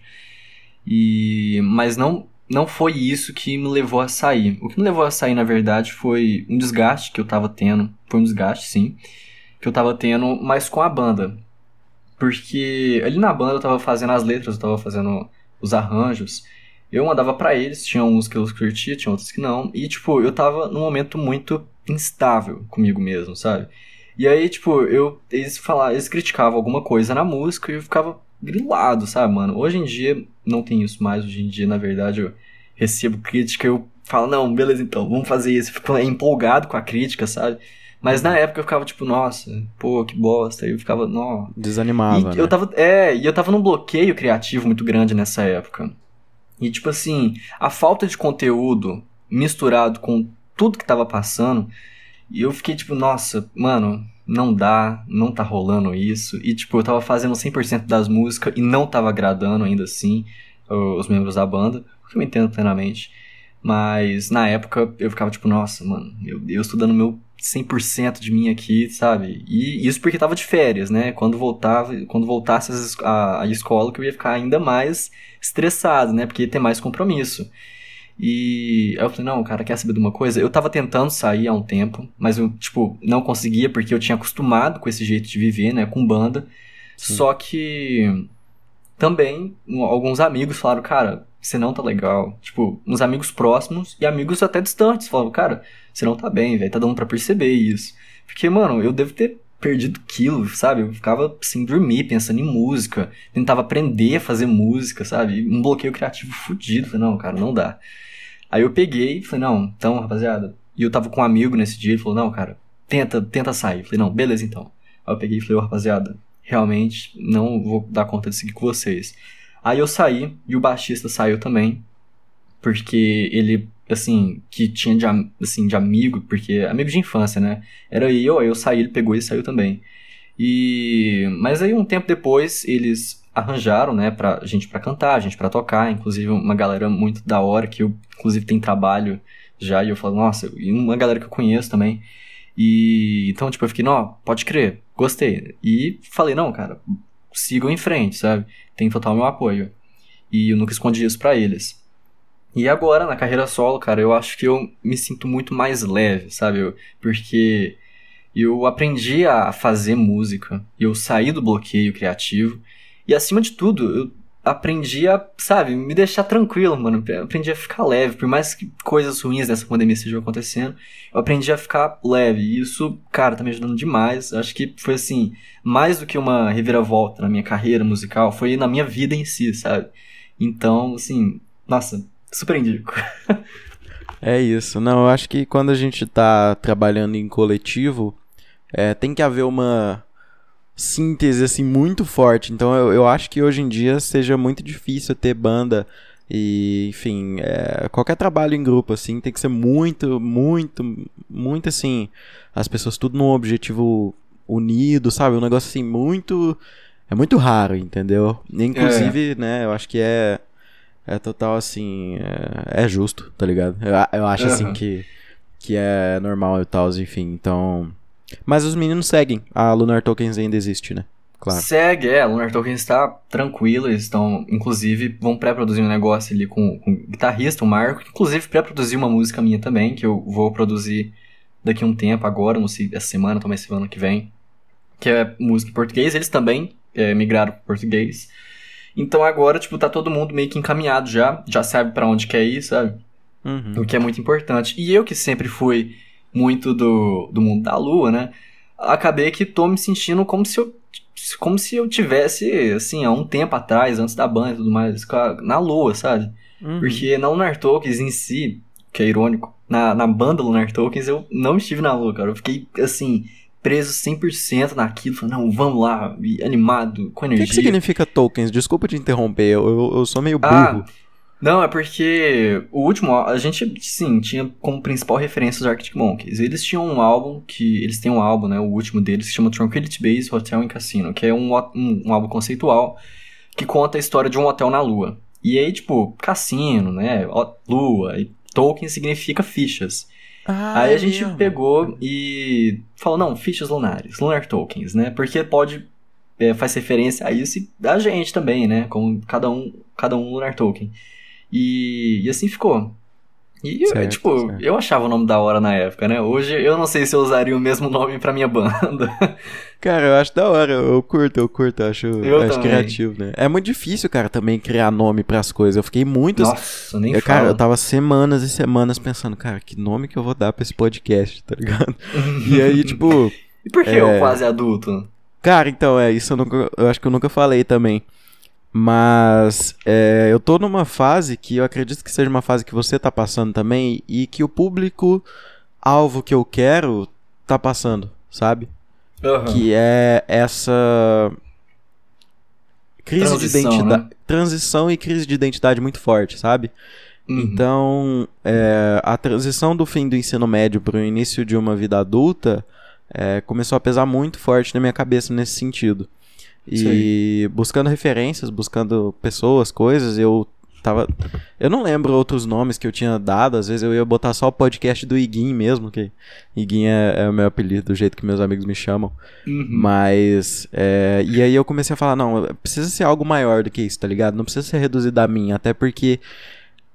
E... Mas não não foi isso que me levou a sair. O que me levou a sair, na verdade, foi um desgaste que eu tava tendo. Foi um desgaste, sim. Que eu tava tendo, mas com a banda. Porque ali na banda eu tava fazendo as letras, eu tava fazendo os arranjos. Eu mandava para eles, tinha uns que eu curtia, tinha outros que não. E, tipo, eu tava num momento muito instável comigo mesmo, sabe? E aí, tipo, eu, eles falavam, eles criticavam alguma coisa na música e eu ficava grilado, sabe, mano? Hoje em dia não tem isso mais. Hoje em dia, na verdade, eu recebo crítica, eu falo, não, beleza, então, vamos fazer isso. Eu fico empolgado com a crítica, sabe? Mas na época eu ficava tipo, nossa, pô, que bosta. Aí eu ficava, não. Desanimava. E né? eu tava, é, e eu tava num bloqueio criativo muito grande nessa época. E tipo assim, a falta de conteúdo misturado com tudo que tava passando, e eu fiquei tipo, nossa, mano, não dá, não tá rolando isso. E tipo, eu tava fazendo 100% das músicas e não tava agradando ainda assim os membros da banda, o que eu entendo plenamente. Mas na época eu ficava tipo, nossa, mano, meu Deus, tô dando meu 100% de mim aqui, sabe? E isso porque tava de férias, né? Quando voltava, quando voltasse a, a escola que eu ia ficar ainda mais estressado, né? Porque ia ter mais compromisso. E aí eu falei, não, cara, quer saber de uma coisa? Eu tava tentando sair há um tempo, mas eu, tipo, não conseguia porque eu tinha acostumado com esse jeito de viver, né, com banda. Sim. Só que também alguns amigos falaram, cara, você não tá legal. Tipo, uns amigos próximos e amigos até distantes falaram, cara, você não tá bem, velho, tá dando pra perceber isso. Porque, mano, eu devo ter perdido quilo, sabe? Eu ficava sem dormir, pensando em música, tentava aprender a fazer música, sabe? Um bloqueio criativo fudido. Falei, não, cara, não dá. Aí eu peguei e falei, não, então, rapaziada. E eu tava com um amigo nesse dia, ele falou, não, cara, tenta, tenta sair. falei, não, beleza então. Aí eu peguei e falei, oh, rapaziada, realmente não vou dar conta de seguir com vocês. Aí eu saí e o baixista saiu também, porque ele, assim, que tinha de, assim, de amigo, porque amigo de infância, né? Era eu, aí eu saí, ele pegou e saiu também. E mas aí um tempo depois eles arranjaram, né, pra gente para cantar, gente para tocar, inclusive uma galera muito da hora que eu inclusive tem trabalho já e eu falo, nossa, e uma galera que eu conheço também. E então, tipo, eu fiquei, não, pode crer, gostei. E falei, não, cara, sigam em frente, sabe? Tem total meu apoio. E eu nunca escondi isso para eles. E agora, na carreira solo, cara, eu acho que eu me sinto muito mais leve, sabe? Porque eu aprendi a fazer música, eu saí do bloqueio criativo. E acima de tudo, eu aprendi a, sabe, me deixar tranquilo, mano. Aprendi a ficar leve. Por mais que coisas ruins dessa pandemia estejam acontecendo, eu aprendi a ficar leve. E isso, cara, tá me ajudando demais. Acho que foi assim, mais do que uma reviravolta na minha carreira musical, foi na minha vida em si, sabe? Então, assim, nossa, super indico. é isso. Não, eu acho que quando a gente tá trabalhando em coletivo, é, tem que haver uma síntese assim muito forte. Então eu, eu acho que hoje em dia seja muito difícil ter banda e, enfim, é, qualquer trabalho em grupo assim tem que ser muito, muito, muito assim, as pessoas tudo num objetivo unido, sabe? Um negócio assim muito é muito raro, entendeu? Inclusive, é. né, eu acho que é é total assim, é, é justo, tá ligado? Eu, eu acho uhum. assim que que é normal e tal, enfim, então mas os meninos seguem. A Lunar Tokens ainda existe, né? Claro. Segue, é. A Lunar Tokens está tranquilo. Eles estão, inclusive, vão pré-produzir um negócio ali com, com o guitarrista, o Marco. Inclusive, pré-produziu uma música minha também, que eu vou produzir daqui a um tempo, agora, não sei, essa semana, talvez semana que vem. Que é música em português. Eles também é, migraram para português. Então agora, tipo, tá todo mundo meio que encaminhado já. Já sabe para onde quer ir, sabe? Uhum. O que é muito importante. E eu que sempre fui muito do, do mundo da lua, né? Acabei que tô me sentindo como se eu como se eu tivesse, assim, há um tempo atrás, antes da banda e tudo mais, na lua, sabe? Uhum. Porque na Lunar Tokens em si, que é irônico, na, na banda Lunar Tokens eu não estive na lua, cara. Eu fiquei, assim, preso 100% naquilo, falando, não, vamos lá, animado, com energia. O que, que significa tokens? Desculpa te interromper, eu, eu, eu sou meio ah, burro. Ah, não, é porque o último, a gente, sim, tinha como principal referência os Arctic Monkeys. Eles tinham um álbum que, eles têm um álbum, né, o último deles, que se chama Tranquility Base Hotel and Casino, que é um, um, um álbum conceitual que conta a história de um hotel na Lua. E aí, tipo, cassino, né, lua, e token significa fichas. Ah, aí a gente pegou e falou, não, fichas lunares, lunar tokens, né, porque pode, é, faz referência a isso e a gente também, né, com cada um, cada um lunar token. E, e assim ficou. E, certo, tipo, certo. eu achava o nome da hora na época, né? Hoje eu não sei se eu usaria o mesmo nome pra minha banda. Cara, eu acho da hora, eu curto, eu curto, eu acho, eu acho criativo, né? É muito difícil, cara, também criar nome pras coisas. Eu fiquei muito. Nossa, nem eu, Cara, eu tava semanas e semanas pensando, cara, que nome que eu vou dar pra esse podcast, tá ligado? e aí, tipo. E por que é... o quase adulto? Cara, então, é, isso eu, nunca, eu acho que eu nunca falei também. Mas é, eu tô numa fase que eu acredito que seja uma fase que você tá passando também e que o público alvo que eu quero tá passando, sabe? Uhum. Que é essa crise transição, de identidade, né? transição e crise de identidade muito forte, sabe? Uhum. Então, é, a transição do fim do ensino médio para o início de uma vida adulta é, começou a pesar muito forte na minha cabeça nesse sentido. E Sim. buscando referências, buscando pessoas, coisas, eu tava. Eu não lembro outros nomes que eu tinha dado, às vezes eu ia botar só o podcast do Iguin mesmo, que Iguin é, é o meu apelido, do jeito que meus amigos me chamam. Uhum. Mas. É, e aí eu comecei a falar, não, precisa ser algo maior do que isso, tá ligado? Não precisa ser reduzido a mim, até porque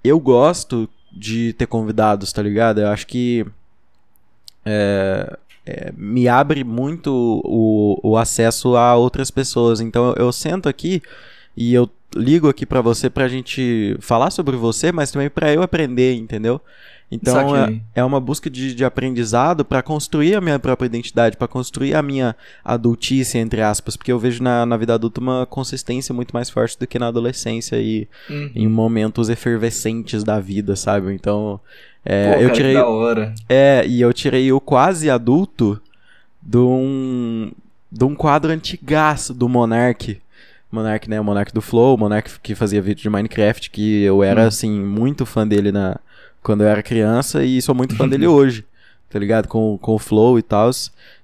eu gosto de ter convidados, tá ligado? Eu acho que. É, é, me abre muito o, o acesso a outras pessoas. Então eu, eu sento aqui e eu ligo aqui para você pra gente falar sobre você, mas também para eu aprender, entendeu? Então é, é, uma busca de, de aprendizado para construir a minha própria identidade, para construir a minha adultice, entre aspas, porque eu vejo na, na vida adulta uma consistência muito mais forte do que na adolescência e uhum. em momentos efervescentes da vida, sabe? Então é, Pô, eu tirei. da hora. É, e eu tirei o quase adulto de um. de um quadro antigaço do Monark. Monark, né? O Monark do Flow, o Monark que fazia vídeo de Minecraft, que eu era, hum. assim, muito fã dele na, quando eu era criança e sou muito fã dele hoje, tá ligado? Com, com o Flow e tal.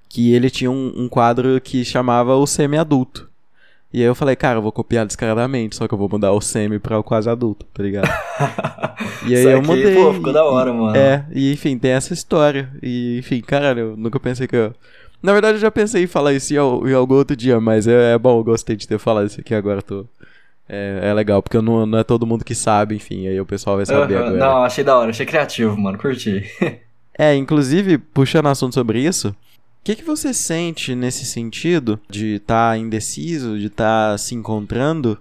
Que ele tinha um, um quadro que chamava o semi-adulto. E aí eu falei, cara, eu vou copiar descaradamente, só que eu vou mudar o semi pra o quase adulto, tá ligado? e aí eu mudei. Pô, ficou da hora, mano. É, e enfim, tem essa história. E enfim, caralho, eu nunca pensei que eu. Na verdade, eu já pensei em falar isso em, em algum outro dia, mas é, é, bom, eu gostei de ter falado isso aqui agora, tô. É, é legal, porque não, não é todo mundo que sabe, enfim, aí o pessoal vai saber uhum, agora. Não, achei da hora, achei criativo, mano, curti. é, inclusive, puxando assunto sobre isso, o que, que você sente nesse sentido de estar tá indeciso, de estar tá se encontrando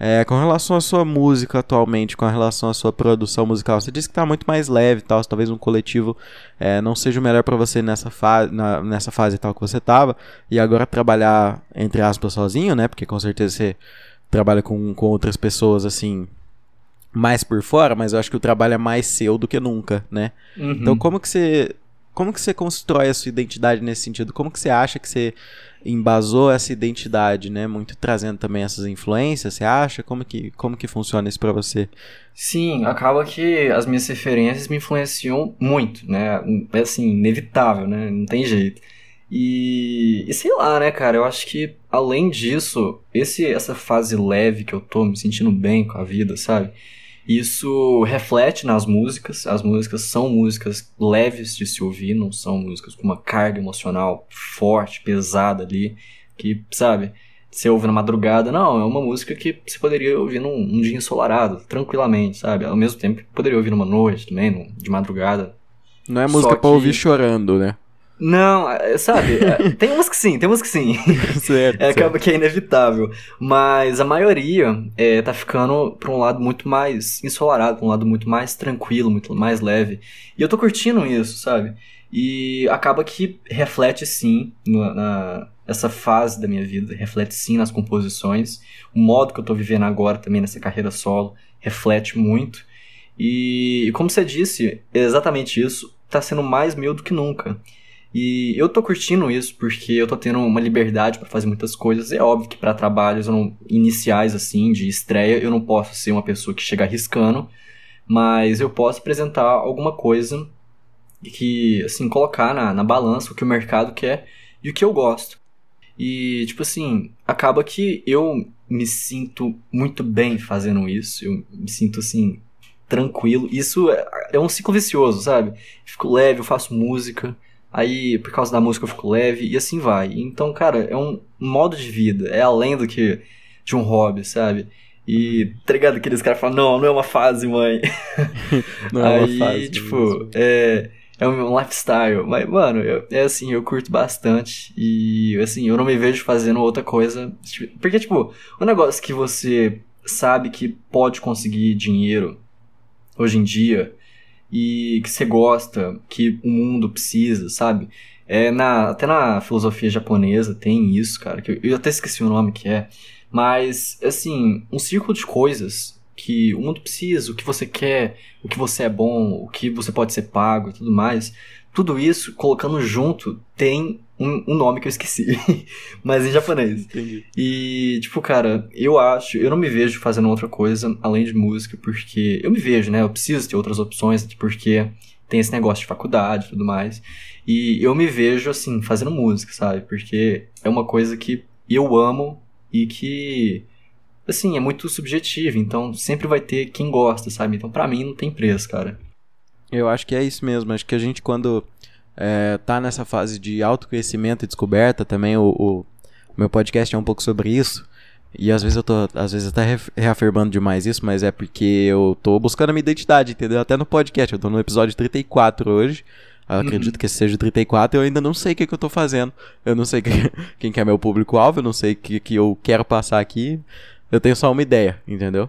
é, com relação à sua música atualmente, com relação à sua produção musical? Você disse que está muito mais leve, tal, talvez um coletivo é, não seja o melhor para você nessa, fa na, nessa fase tal que você estava, e agora trabalhar, entre aspas, sozinho, né? Porque com certeza você trabalha com, com outras pessoas assim mais por fora, mas eu acho que o trabalho é mais seu do que nunca, né? Uhum. Então como que você como que você constrói a sua identidade nesse sentido? Como que você acha que você embasou essa identidade, né? Muito trazendo também essas influências, você acha? Como que, como que funciona isso para você? Sim, acaba que as minhas referências me influenciam muito, né? É assim, inevitável, né? Não tem jeito. E, e sei lá, né, cara? Eu acho que além disso, esse essa fase leve que eu tô, me sentindo bem com a vida, sabe? Isso reflete nas músicas. As músicas são músicas leves de se ouvir, não são músicas com uma carga emocional forte, pesada ali, que, sabe, você ouve na madrugada. Não, é uma música que você poderia ouvir num, num dia ensolarado, tranquilamente, sabe? Ao mesmo tempo, poderia ouvir numa noite também, de madrugada. Não é música Só pra que... ouvir chorando, né? Não, é, sabe, é, tem umas que sim, tem umas que sim. certo. É, acaba que é inevitável. Mas a maioria é, tá ficando pra um lado muito mais ensolarado, pra um lado muito mais tranquilo, muito mais leve. E eu tô curtindo isso, sabe? E acaba que reflete sim na, na essa fase da minha vida, reflete sim nas composições. O modo que eu tô vivendo agora também nessa carreira solo reflete muito. E, e como você disse, é exatamente isso tá sendo mais meu do que nunca. E eu tô curtindo isso porque eu tô tendo uma liberdade para fazer muitas coisas. É óbvio que para trabalhos não, iniciais assim, de estreia, eu não posso ser uma pessoa que chega arriscando, mas eu posso apresentar alguma coisa que, assim, colocar na, na balança o que o mercado quer e o que eu gosto. E, tipo assim, acaba que eu me sinto muito bem fazendo isso, eu me sinto, assim, tranquilo. Isso é, é um ciclo vicioso, sabe? Fico leve, eu faço música Aí, por causa da música, eu fico leve e assim vai. Então, cara, é um modo de vida. É além do que de um hobby, sabe? E, tá ligado? Aqueles caras falam, não, não é uma fase, mãe. não é uma fase. Aí, tipo, é, é um lifestyle. Mas, mano, eu, é assim, eu curto bastante. E, assim, eu não me vejo fazendo outra coisa. Porque, tipo, o um negócio que você sabe que pode conseguir dinheiro hoje em dia e que você gosta, que o mundo precisa, sabe? É na, até na filosofia japonesa tem isso, cara, que eu, eu até esqueci o nome que é, mas assim, um círculo de coisas que o mundo precisa, o que você quer, o que você é bom, o que você pode ser pago e tudo mais. Tudo isso, colocando junto, tem um, um nome que eu esqueci, mas em japonês. Entendi. E, tipo, cara, eu acho, eu não me vejo fazendo outra coisa além de música, porque eu me vejo, né? Eu preciso ter outras opções, porque tem esse negócio de faculdade e tudo mais. E eu me vejo, assim, fazendo música, sabe? Porque é uma coisa que eu amo e que, assim, é muito subjetivo. Então, sempre vai ter quem gosta, sabe? Então, pra mim, não tem preço, cara. Eu acho que é isso mesmo. Acho que a gente, quando é, tá nessa fase de autoconhecimento e descoberta também. O, o, meu podcast é um pouco sobre isso. E às vezes eu tô, às vezes até reafirmando demais isso, mas é porque eu tô buscando a minha identidade, entendeu? Até no podcast, eu tô no episódio 34 hoje. Eu uhum. acredito que esse seja o 34 eu ainda não sei o que, que eu tô fazendo. Eu não sei que, quem que é meu público-alvo, eu não sei o que, que eu quero passar aqui. Eu tenho só uma ideia, entendeu?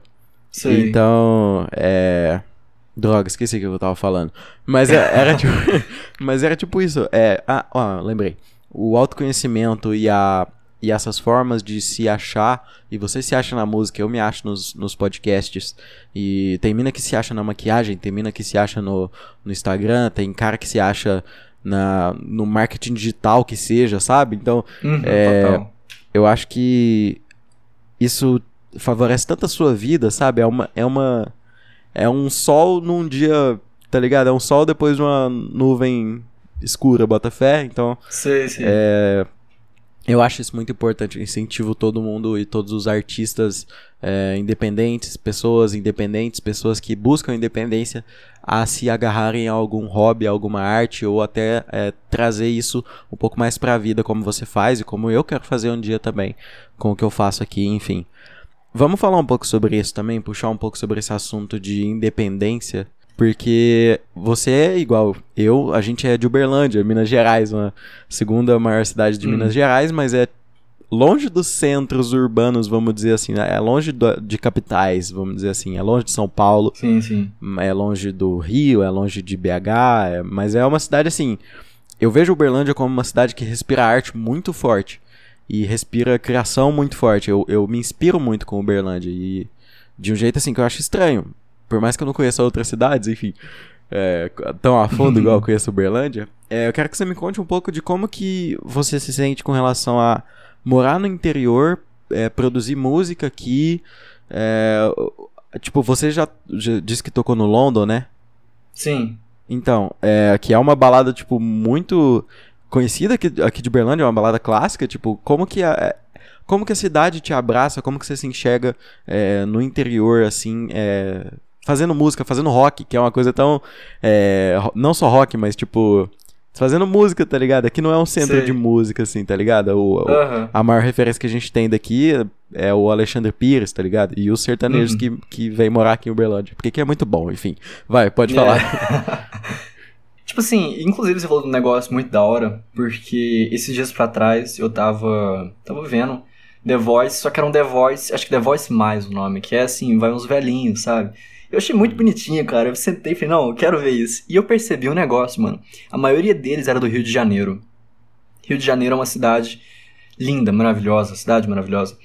Sim. Então, é. Droga, esqueci o que eu tava falando. Mas é, era, tipo, mas era tipo isso. É, ah, ó, lembrei. O autoconhecimento e, a, e essas formas de se achar. E você se acha na música, eu me acho nos, nos podcasts. E tem mina que se acha na maquiagem, tem mina que se acha no, no Instagram, tem cara que se acha na, no marketing digital que seja, sabe? Então, Uhum, É, eu acho que isso favorece tanto a sua vida, sabe? É uma é uma é um sol num dia, tá ligado? É um sol depois de uma nuvem escura, bota fé. Então, Sei, sei. é, eu acho isso muito importante. Eu incentivo todo mundo e todos os artistas é, independentes, pessoas independentes, pessoas que buscam independência, a se agarrarem a algum hobby, a alguma arte, ou até é, trazer isso um pouco mais pra vida, como você faz e como eu quero fazer um dia também, com o que eu faço aqui, enfim. Vamos falar um pouco sobre isso também, puxar um pouco sobre esse assunto de independência. Porque você é igual eu, a gente é de Uberlândia, Minas Gerais, uma segunda maior cidade de Hum. Minas Gerais, mas é longe dos centros urbanos, vamos dizer assim, né? é longe do- de capitais, vamos dizer assim, é longe de São Paulo, Sim, sim. é longe do Rio, é longe de BH, é- mas é uma cidade assim. Eu vejo Uberlândia como uma cidade que respira arte muito forte e respira criação muito forte. Eu, eu me inspiro muito com Uberlândia e de um jeito assim que eu acho estranho. Por mais que eu não conheça outras cidades, enfim, é, tão a fundo igual eu conheço Uberlândia, é, eu quero que você me conte um pouco de como que você se sente com relação a morar no interior, é, produzir música aqui. é, tipo, você já, já disse que tocou no London, né? Sim. Então, é, que é uma balada, tipo, muito conhecida aqui, aqui de Berlândia, é uma balada clássica, tipo, como que a, é, como que a cidade te abraça, como que você se enxerga é, no interior, assim, é, fazendo música, fazendo rock, que é uma coisa tão, é, não só rock, mas, tipo, fazendo música, tá ligado? Aqui não é um centro Sei. de música, assim, tá ligado? O, o- Aham. a maior referência que a gente tem daqui é o Alexandre Pires, tá ligado? E os sertanejos Uhum. que, que vêm morar aqui em Uberlândia. Porque aqui é muito bom, enfim. Vai, pode falar. Tipo assim, inclusive você falou de um negócio muito da hora, porque esses dias pra trás eu tava, tava vendo The Voice, só que era um The Voice, acho que The Voice mais o nome, que é assim, vai uns velhinhos, sabe? Eu achei muito bonitinho, cara. Eu sentei e falei, não, eu quero ver isso. E eu percebi um negócio, mano. A maioria deles era do Rio de Janeiro. Rio de Janeiro é uma cidade linda, maravilhosa, cidade maravilhosa.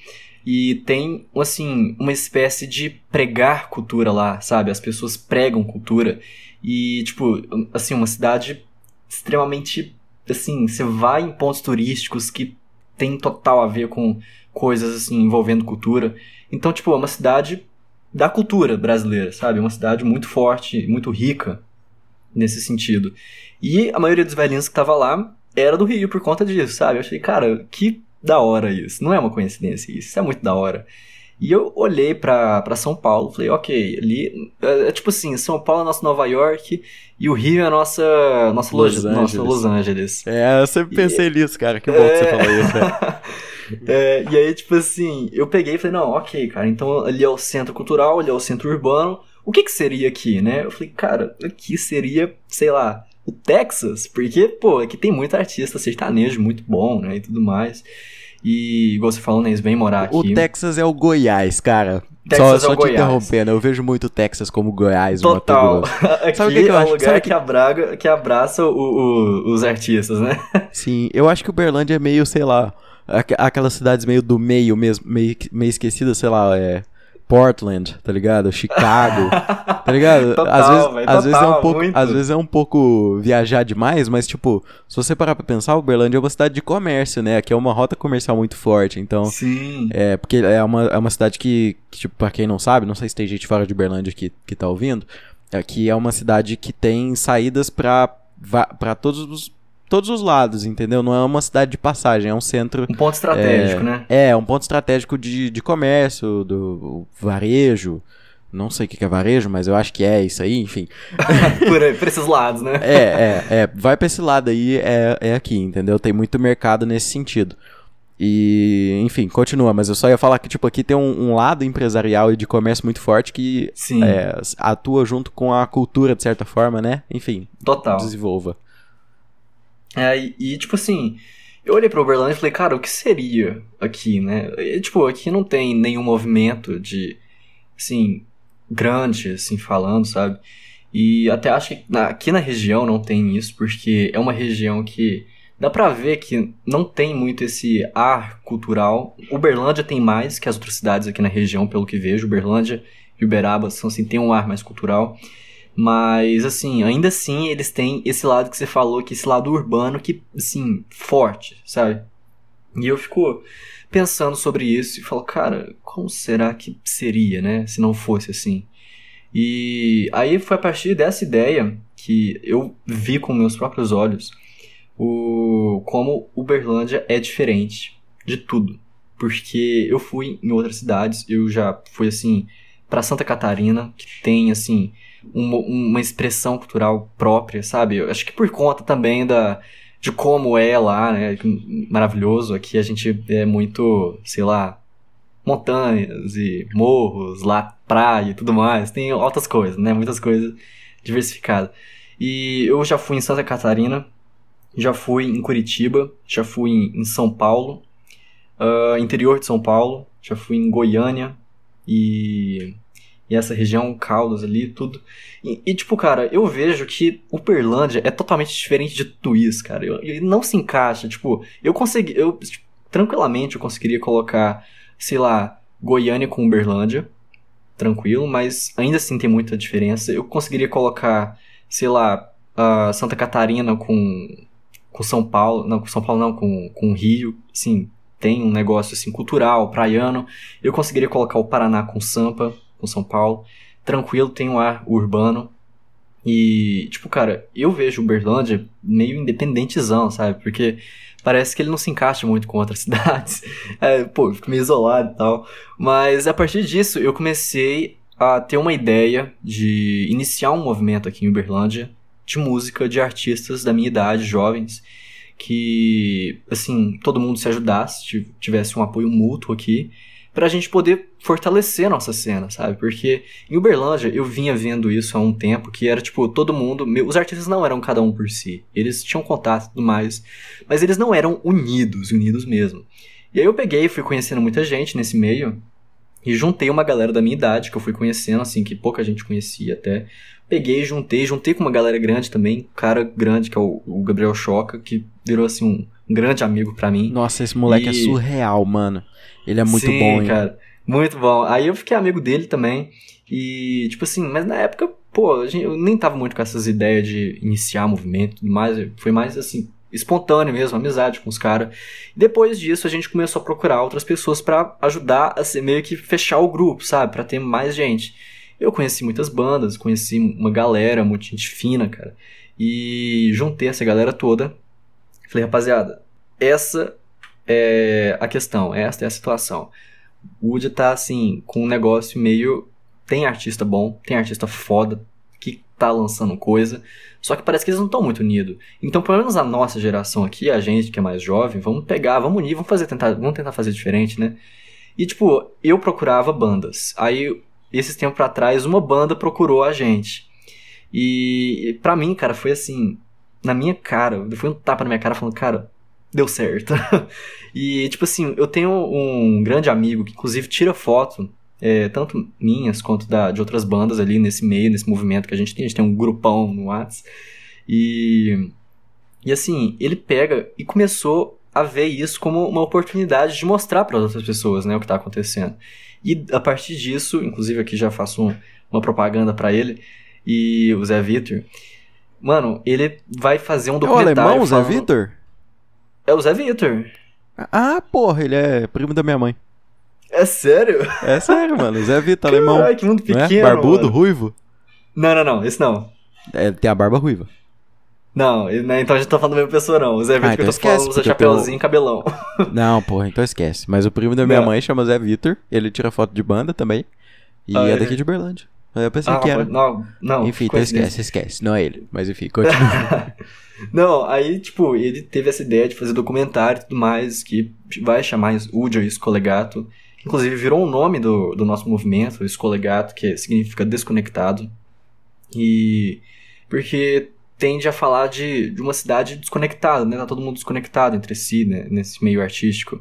E tem, assim, uma espécie de pregar cultura lá, sabe? As pessoas pregam cultura. E, tipo, assim, uma cidade extremamente. Assim, você vai em pontos turísticos que tem total a ver com coisas, assim, envolvendo cultura. Então, tipo, é uma cidade da cultura brasileira, sabe? É uma cidade muito forte, muito rica nesse sentido. E a maioria dos velhinhos que tava lá era do Rio por conta disso, sabe? Eu achei, cara, que da hora isso. Não é uma coincidência isso, isso é muito da hora. E eu olhei pra, pra São Paulo, falei, ok, ali. É, é tipo assim, São Paulo é nosso Nova York e o Rio é nossa, nossa, Los Los, Angeles. nossa Los Angeles. É, eu sempre pensei nisso, cara. Que bom que você É. falou isso. né? É, e aí, tipo assim, eu peguei e falei, não, ok, cara, então ali é o centro cultural, ali é o centro urbano. O que que seria aqui, né? Eu falei, cara, aqui seria, sei lá, o Texas, porque, pô, aqui tem muito artista sertanejo muito bom, né, e tudo mais. E, igual você falou, né, eles vêm morar aqui. O Texas é o Goiás, cara. Texas só é o só te interrompendo, eu vejo muito Texas como Goiás, Mato Total. Grosso. aqui Sabe o que que eu é acho? lugar Sabe que, que- abraga, que abraça o- o- os artistas, né? Sim, eu acho que Uberlândia é meio, sei lá, aqu- aquelas cidades meio do meio mesmo, meio, meio esquecidas, sei lá, é. Portland, tá ligado? Chicago, tá ligado? Total, às vezes, véi, às vezes é total, um pouco, muito. às vezes é um pouco viajar demais, mas tipo, se você parar pra pensar, Uberlândia é uma cidade de comércio, né? Aqui é uma rota comercial muito forte, então Sim. É, porque é uma, é uma cidade que, que, tipo, pra quem não sabe, não sei se tem gente fora de Uberlândia que, que tá ouvindo, é que é uma cidade que tem saídas pra, va- pra todos os, todos os lados, entendeu? Não é uma cidade de passagem, é um centro... Um ponto estratégico, né? É, um ponto estratégico de, de comércio, do varejo, não sei o que é varejo, mas eu acho que é isso aí, enfim. por, aí, por esses lados, né? É, é, é, vai pra esse lado aí, é, é aqui, entendeu? Tem muito mercado nesse sentido. E, enfim, continua, mas eu só ia falar que, tipo, aqui tem um, um lado empresarial e de comércio muito forte que Sim, é, atua junto com a cultura, de certa forma, né? Enfim, total. desenvolva. É, e, e, tipo assim, eu olhei pra Uberlândia e falei, cara, o que seria aqui, né? E, tipo, aqui não tem nenhum movimento de, assim, grande, assim, falando, sabe? E até acho que na- aqui na região não tem isso, porque é uma região que dá pra ver que não tem muito esse ar cultural. Uberlândia tem mais que as outras cidades aqui na região, pelo que vejo. Uberlândia e Uberaba são, assim, tem um ar mais cultural. Mas, assim, ainda assim eles têm esse lado que você falou, que esse lado urbano que, assim, forte, sabe? E eu fico pensando sobre isso e falo, cara, como será que seria, né, se não fosse assim? E aí foi a partir dessa ideia que eu vi com meus próprios olhos o como Uberlândia é diferente de tudo. Porque eu fui em outras cidades, eu já fui assim para Santa Catarina, que tem assim uma, uma expressão cultural própria, sabe? Eu acho que por conta também da de como é lá, né? Maravilhoso. Aqui a gente é muito, sei lá, montanhas e morros, lá praia e tudo mais. Tem outras coisas, né? Muitas coisas diversificadas. E eu já fui em Santa Catarina, já fui em Curitiba, já fui em São Paulo, uh, interior de São Paulo, já fui em Goiânia e e essa região, Caldas ali, tudo. E, e, tipo, cara, eu vejo que Uberlândia é totalmente diferente de isso, cara. E não se encaixa, tipo, eu consegui, eu, tipo, tranquilamente eu conseguiria colocar, sei lá, Goiânia com Uberlândia, tranquilo, mas ainda assim tem muita diferença. Eu conseguiria colocar, sei lá, uh, Santa Catarina com, com São Paulo, não, com São Paulo não, com, com Rio, sim, tem um negócio assim cultural, praiano. Eu conseguiria colocar o Paraná com Sampa, com São Paulo. Tranquilo, tem um ar urbano. E, tipo, cara, eu vejo Uberlândia meio independentezão, sabe? Porque parece que ele não se encaixa muito com outras cidades. É, pô, fico meio isolado e tal. Mas a partir disso, eu comecei a ter uma ideia de iniciar um movimento aqui em Uberlândia de música de artistas da minha idade, jovens, que, assim, todo mundo se ajudasse, tivesse um apoio mútuo aqui pra gente poder fortalecer a nossa cena, sabe? Porque em Uberlândia eu vinha vendo isso há um tempo, que era tipo, todo mundo. Os artistas não eram cada um por si. Eles tinham contato e tudo mais. Mas eles não eram unidos, unidos mesmo. E aí eu peguei, fui conhecendo muita gente nesse meio. E juntei uma galera da minha idade, que eu fui conhecendo, assim, que pouca gente conhecia até. Peguei, juntei, juntei com uma galera grande também, um cara grande, que é o, o Gabriel Choca, que virou, assim, um, um grande amigo para mim. Nossa, esse moleque é e... é surreal, mano. Ele é muito Sim, bom, hein? cara. Muito bom. Aí eu fiquei amigo dele também. E, tipo assim, mas na época, pô, eu nem tava muito com essas ideias de iniciar movimento e tudo mais. Foi mais assim, espontâneo mesmo, amizade com os caras. Depois disso, a gente começou a procurar outras pessoas para ajudar a ser, meio que fechar o grupo, sabe? para ter mais gente. Eu conheci muitas bandas, conheci uma galera, muita gente fina, cara. E juntei essa galera toda. Falei, rapaziada, essa é a questão, esta é a situação. O Woody tá assim, com um negócio meio. Tem artista bom, tem artista foda que tá lançando coisa, só que parece que eles não estão muito unidos. Então, pelo menos a nossa geração aqui, a gente que é mais jovem, vamos pegar, vamos unir, vamos fazer tentar, vamos tentar fazer diferente, né? E tipo, eu procurava bandas. Aí, esses tempos trás, uma banda procurou a gente. E para mim, cara, foi assim, na minha cara, foi um tapa na minha cara falando, cara, deu certo. e, tipo assim, eu tenho um grande amigo que, inclusive, tira foto, é, tanto minhas quanto da, de outras bandas ali nesse meio, nesse movimento que a gente tem. A gente tem um grupão no WhatsApp. E, e assim, ele pega e começou a ver isso como uma oportunidade de mostrar para outras pessoas né, o que está acontecendo. E a partir disso, inclusive aqui já faço um, uma propaganda para ele e o Zé Vitor. Mano, ele vai fazer um documentário. É o alemão, falando... Zé Vitor? É o Zé Vitor. Ah, porra, ele é primo da minha mãe. É sério? É sério, mano. Zé Vitor, alemão. Ai, que mundo é? pequeno. É? Barbudo, mano. ruivo? Não, não, não. Esse não. É, tem a barba ruiva. Não, né, então a gente tá falando da mesma pessoa, não. O Zé Vitor ah, então que eu tô esquece, falando usa chapéuzinho e cabelão. Não, porra, então esquece. Mas o primo da minha não. mãe chama Zé Vitor. Ele tira foto de banda também. E ah, é, é daqui de Berlândia. Eu pensei ah, que era. Não, não. Enfim, então esquece, esquece. Não é ele. Mas enfim, continua. não, aí, tipo, ele teve essa ideia de fazer documentário e tudo mais, que vai chamar Udio Escolegato. Inclusive, virou um nome do, do nosso movimento, Escolegato, que significa desconectado. E. Porque tende a falar de, de uma cidade desconectada, né? Tá todo mundo desconectado entre si, né? Nesse meio artístico.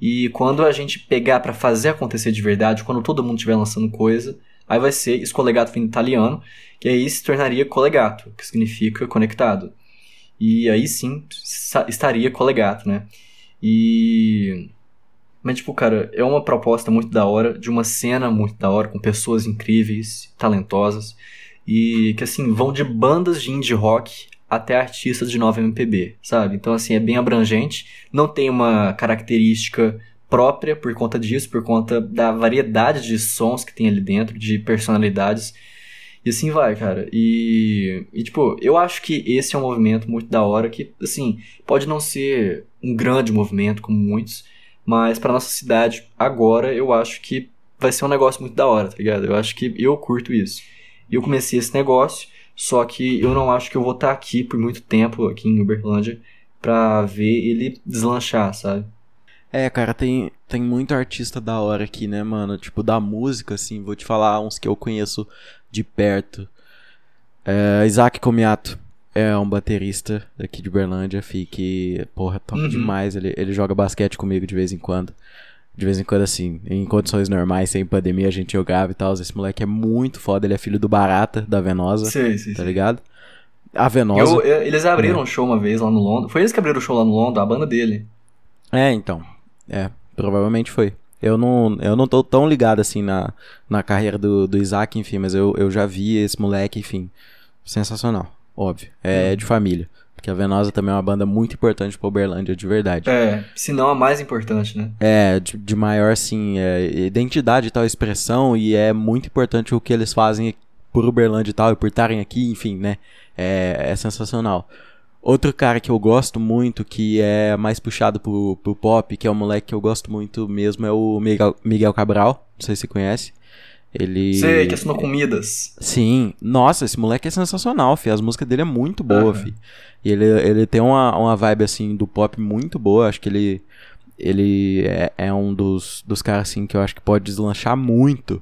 E quando a gente pegar para fazer acontecer de verdade, quando todo mundo estiver lançando coisa, Aí vai ser escolegato vindo italiano, que aí se tornaria colegato, que significa conectado. E aí sim estaria colegato, né? E. Mas, tipo, cara, é uma proposta muito da hora, de uma cena muito da hora, com pessoas incríveis, talentosas. e que assim vão de bandas de indie rock até artistas de nova MPB, sabe? Então assim é bem abrangente, não tem uma característica própria por conta disso, por conta da variedade de sons que tem ali dentro, de personalidades. E assim vai, cara. E, e, tipo, eu acho que esse é um movimento muito da hora que, assim, pode não ser um grande movimento como muitos, mas para nossa cidade agora eu acho que vai ser um negócio muito da hora, tá ligado? Eu acho que eu curto isso. Eu comecei esse negócio, só que eu não acho que eu vou estar aqui por muito tempo, aqui em Uberlândia, pra ver ele deslanchar, sabe? É, cara, tem, tem muito artista da hora aqui, né, mano? Tipo, da música, assim, vou te falar uns que eu conheço de perto. É, Isaac Comiato é um baterista daqui de Uberlândia, fi, que, porra, toca uhum. demais. Ele, ele joga basquete comigo de vez em quando. De vez em quando, assim, em condições normais, sem pandemia, a gente jogava e tal. Esse moleque é muito foda, ele é filho do Barata, da Venosa. Sim, sim, tá ligado? A Venosa. Eu, eu, eles abriram é. um show uma vez lá no Londres. Foi eles que abriram o show lá no Londres, a banda dele. É, então. É, provavelmente foi. Eu não, eu não tô tão ligado assim na, na carreira do, do Isaac, enfim, mas eu, eu já vi esse moleque, enfim. Sensacional, óbvio. É, é de família. Porque a Venosa também é uma banda muito importante pra Uberlândia, de verdade. É, se não a mais importante, né? É, de, de maior, assim, é, identidade e tal, expressão, e é muito importante o que eles fazem por Uberlândia e tal, e por estarem aqui, enfim, né? É, é sensacional. Outro cara que eu gosto muito, que é mais puxado pro, pro pop, que é um moleque que eu gosto muito mesmo, é o Miguel, Miguel Cabral. Não sei se você conhece. Ele. Sei, que assinou comidas. Sim. Nossa, esse moleque é sensacional, fi. As músicas dele é muito boa, uhum. fi. E ele, ele tem uma, uma vibe, assim, do pop muito boa. Acho que ele. Ele é, é um dos, dos caras, assim, que eu acho que pode deslanchar muito.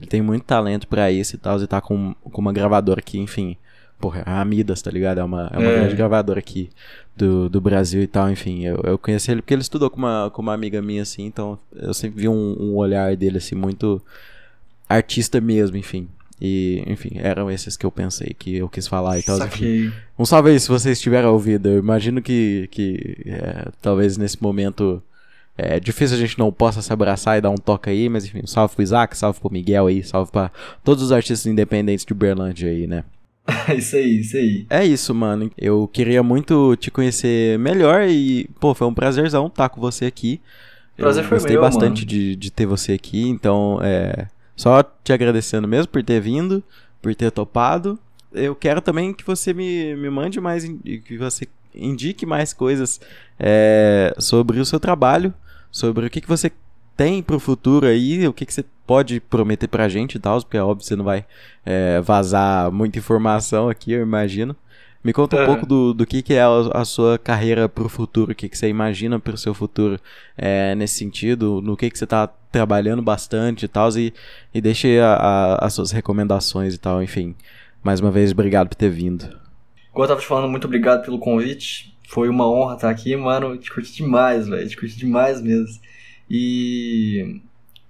Ele tem muito talento para isso e tal. E tá com, com uma gravadora aqui, enfim porra, a Amidas, tá ligado? É uma, é uma é. grande gravadora aqui do, do Brasil e tal, enfim. Eu, eu conheci ele porque ele estudou com uma, com uma amiga minha, assim, então eu sempre vi um, um olhar dele, assim, muito artista mesmo, enfim. E, enfim, eram esses que eu pensei que eu quis falar e tal. Um salve aí se vocês tiveram ouvido. Eu imagino que, que é, talvez nesse momento é difícil a gente não possa se abraçar e dar um toque aí, mas enfim, salve pro Isaac, salve pro Miguel aí, salve pra todos os artistas independentes de Uberlândia aí, né? isso aí, isso aí. É isso, mano. Eu queria muito te conhecer melhor e, pô, foi um prazerzão estar com você aqui. Prazer eu foi gostei meu, bastante de, de ter você aqui, então, é. Só te agradecendo mesmo por ter vindo, por ter topado. Eu quero também que você me, me mande mais, que você indique mais coisas é, sobre o seu trabalho, sobre o que, que você tem pro futuro aí, o que, que você pode prometer pra gente e tal, porque é óbvio que você não vai é, vazar muita informação aqui, eu imagino. Me conta um pouco do, do que, que é a, a, sua carreira pro futuro, o que, que você imagina pro seu futuro é, nesse sentido, no que, que você tá trabalhando bastante e tal, e, e deixe a, a, as suas recomendações e tal, enfim. Mais uma vez, obrigado por ter vindo. Como eu tava te falando, muito obrigado pelo convite. Foi uma honra estar aqui, mano. Te curti demais, velho. Te curti demais mesmo. E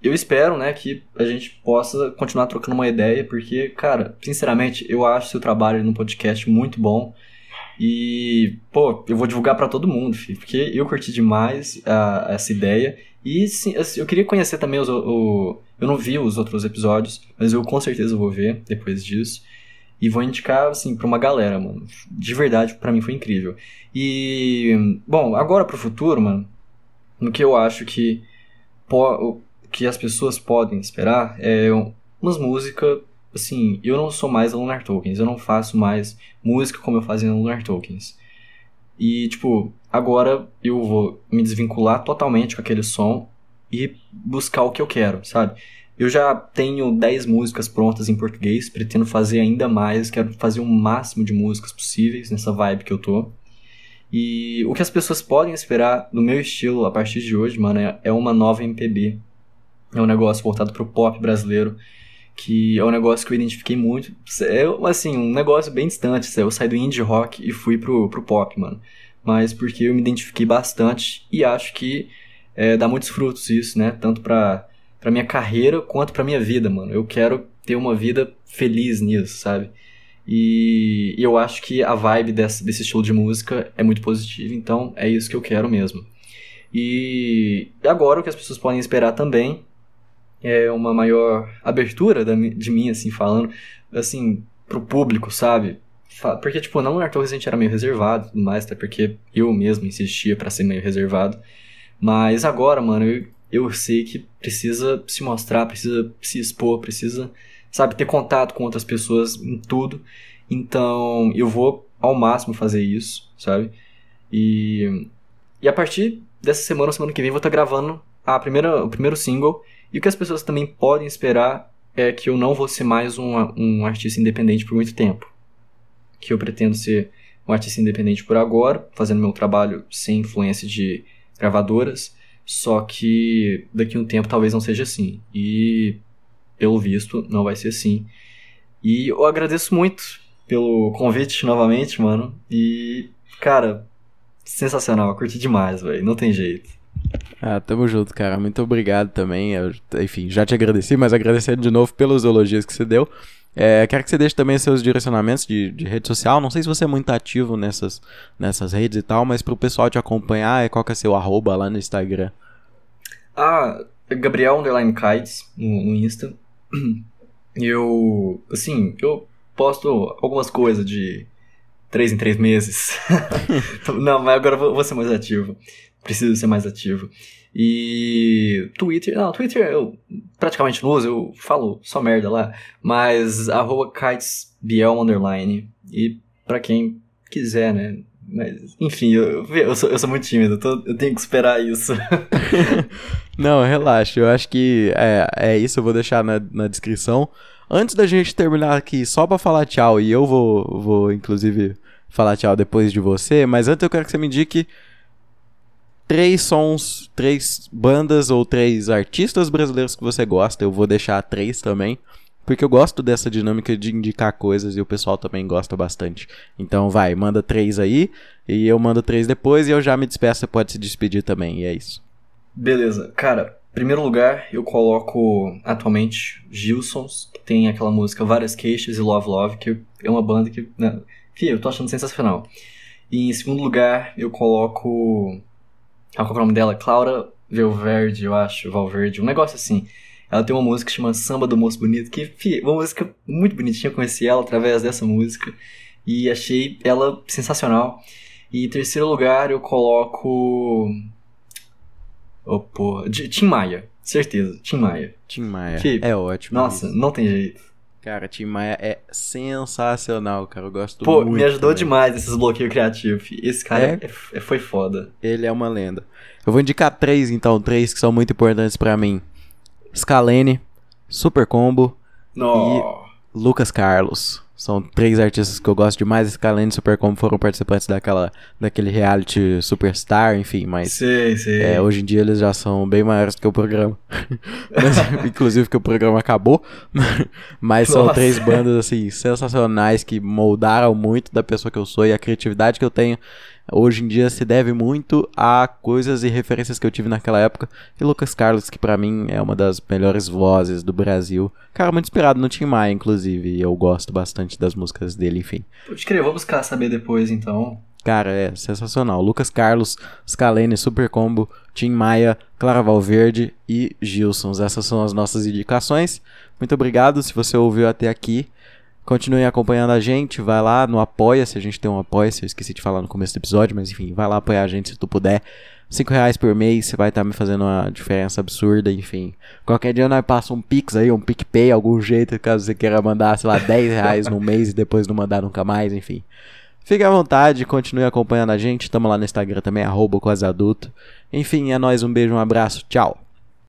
eu espero, né, que a gente possa continuar trocando uma ideia, porque, cara, sinceramente, eu acho seu trabalho no podcast muito bom. E, pô, eu vou divulgar para todo mundo, filho, porque eu curti demais a, essa ideia. E sim, assim, eu queria conhecer também os, o. Eu não vi os outros episódios, mas eu com certeza vou ver depois disso. E vou indicar, assim, pra uma galera, mano. De verdade, para mim foi incrível. E, bom, agora pro futuro, mano, no que eu acho que que as pessoas podem esperar é umas músicas assim, eu não sou mais a Lunar Tokens, eu não faço mais música como eu fazia no Lunar Tokens. E tipo, agora eu vou me desvincular totalmente com aquele som e buscar o que eu quero, sabe? Eu já tenho 10 músicas prontas em português, pretendo fazer ainda mais, quero fazer o máximo de músicas possíveis nessa vibe que eu tô. E o que as pessoas podem esperar do meu estilo a partir de hoje, mano, é, é uma nova MPB. É um negócio voltado pro pop brasileiro, que é um negócio que eu identifiquei muito. É, assim, um negócio bem distante. Eu saí do indie rock e fui pro, pro pop, mano. Mas porque eu me identifiquei bastante e acho que é, dá muitos frutos isso, né? Tanto pra, pra minha carreira quanto pra minha vida, mano. Eu quero ter uma vida feliz nisso, sabe? E eu acho que a vibe desse, desse estilo de música é muito positiva, então é isso que eu quero mesmo. E agora o que as pessoas podem esperar também é uma maior abertura de mim, assim, falando. Assim, pro público, sabe? Porque, tipo, não o Arthur Resident era meio reservado e tudo mais, até porque eu mesmo insistia para ser meio reservado. Mas agora, mano, eu, eu sei que precisa se mostrar, precisa se expor, precisa, sabe, ter contato com outras pessoas em tudo. Então, eu vou ao máximo fazer isso, sabe? E, e a partir dessa semana, semana que vem, vou estar tá gravando a primeira, o primeiro single. E o que as pessoas também podem esperar é que eu não vou ser mais um, um artista independente por muito tempo. Que eu pretendo ser um artista independente por agora, fazendo meu trabalho sem influência de gravadoras. Só que daqui a um tempo talvez não seja assim. E pelo visto não vai ser assim. E eu agradeço muito pelo convite novamente, mano. E, cara, sensacional, curti demais, velho. Não tem jeito. Ah, tamo junto, cara. Muito obrigado também. Eu, enfim, já te agradeci, mas agradecendo de novo pelos elogios que você deu. É, quero que você deixe também seus direcionamentos de, de, rede social. Não sei se você é muito ativo nessas, nessas redes e tal, mas pro pessoal te acompanhar, qual que é seu arroba lá no Instagram? Ah, Gabriel Underline Kites no, no Insta. Eu, assim, eu posto algumas coisas de três em três meses. não, mas agora vou, vou ser mais ativo. Preciso ser mais ativo. E Twitter, não, Twitter eu praticamente não uso, eu falo só merda lá, mas arroba kitesbiel underline. E para quem quiser, né? Mas, enfim, eu, eu, sou, eu sou muito tímido, eu, tô, eu tenho que esperar isso. não, relaxa, eu acho que é, é isso, eu vou deixar na, na descrição. Antes da gente terminar aqui, só pra falar tchau, e eu vou, vou inclusive falar tchau depois de você, mas antes eu quero que você me indique três sons, três bandas ou três artistas brasileiros que você gosta. Eu vou deixar três também. Porque eu gosto dessa dinâmica de indicar coisas e o pessoal também gosta bastante. Então vai, manda três aí e eu mando três depois e eu já me despeço, você pode se despedir também, e é isso. Beleza, cara, primeiro lugar eu coloco atualmente Gilsons, que tem aquela música Várias Queixas e Love Love, que é uma banda que, né, que eu tô achando sensacional. E em segundo lugar eu coloco qual é o nome dela? Clara Valverde, eu acho, Valverde, um negócio assim. Ela tem uma música que chama Samba do Moço Bonito, que, fi, uma música muito bonitinha, eu conheci ela através dessa música e achei ela sensacional. E em terceiro lugar eu coloco. Oh, porra. Tim Maia, certeza, Tim Maia. Tim Maia. Que... É ótimo. Nossa, isso. não tem jeito. Cara, Tim Maia é sensacional, cara. Eu gosto Pô, muito. Pô, me ajudou também. demais esses bloqueios criativos. Esse cara é? É, é, foi foda. Ele é uma lenda. Eu vou indicar três, então, três que são muito importantes para mim: Scalene, Super Combo no. e Lucas Carlos. São três artistas que eu gosto demais. Scalene e Supercom foram participantes daquela, daquele reality Superstar, enfim, mas. É, hoje em dia eles já são bem maiores que o programa. mas, inclusive que o programa acabou. mas são Nossa. três bandas, assim, sensacionais que moldaram muito da pessoa que eu sou e a criatividade que eu tenho hoje em dia se deve muito a coisas e referências que eu tive naquela época. E Lucas Carlos, que para mim é uma das melhores vozes do Brasil. Cara, muito inspirado no Tim Maia, inclusive. E eu gosto bastante das músicas dele, enfim. Pode crer, vou buscar saber depois então. Cara, é sensacional. Lucas Carlos, Scalene, Super Combo, Tim Maia, Clara Valverde e Gilsons. Essas são as nossas indicações. Muito obrigado se você ouviu até aqui. Continue acompanhando a gente, vai lá no Apoia-se, a gente tem um Apoia-se, eu esqueci de falar no começo do episódio, mas enfim, vai lá apoiar a gente se tu puder. 5 reais por mês, você vai estar tá me fazendo uma diferença absurda, enfim. Qualquer dia nós passa um Pix aí, um PicPay, algum jeito, caso você queira mandar, sei lá, 10 reais no mês e depois não mandar nunca mais, enfim. Fique à vontade, continue acompanhando a gente, tamo lá no Instagram também, arroba quase adulto. Enfim, é nóis, um beijo, um abraço, tchau.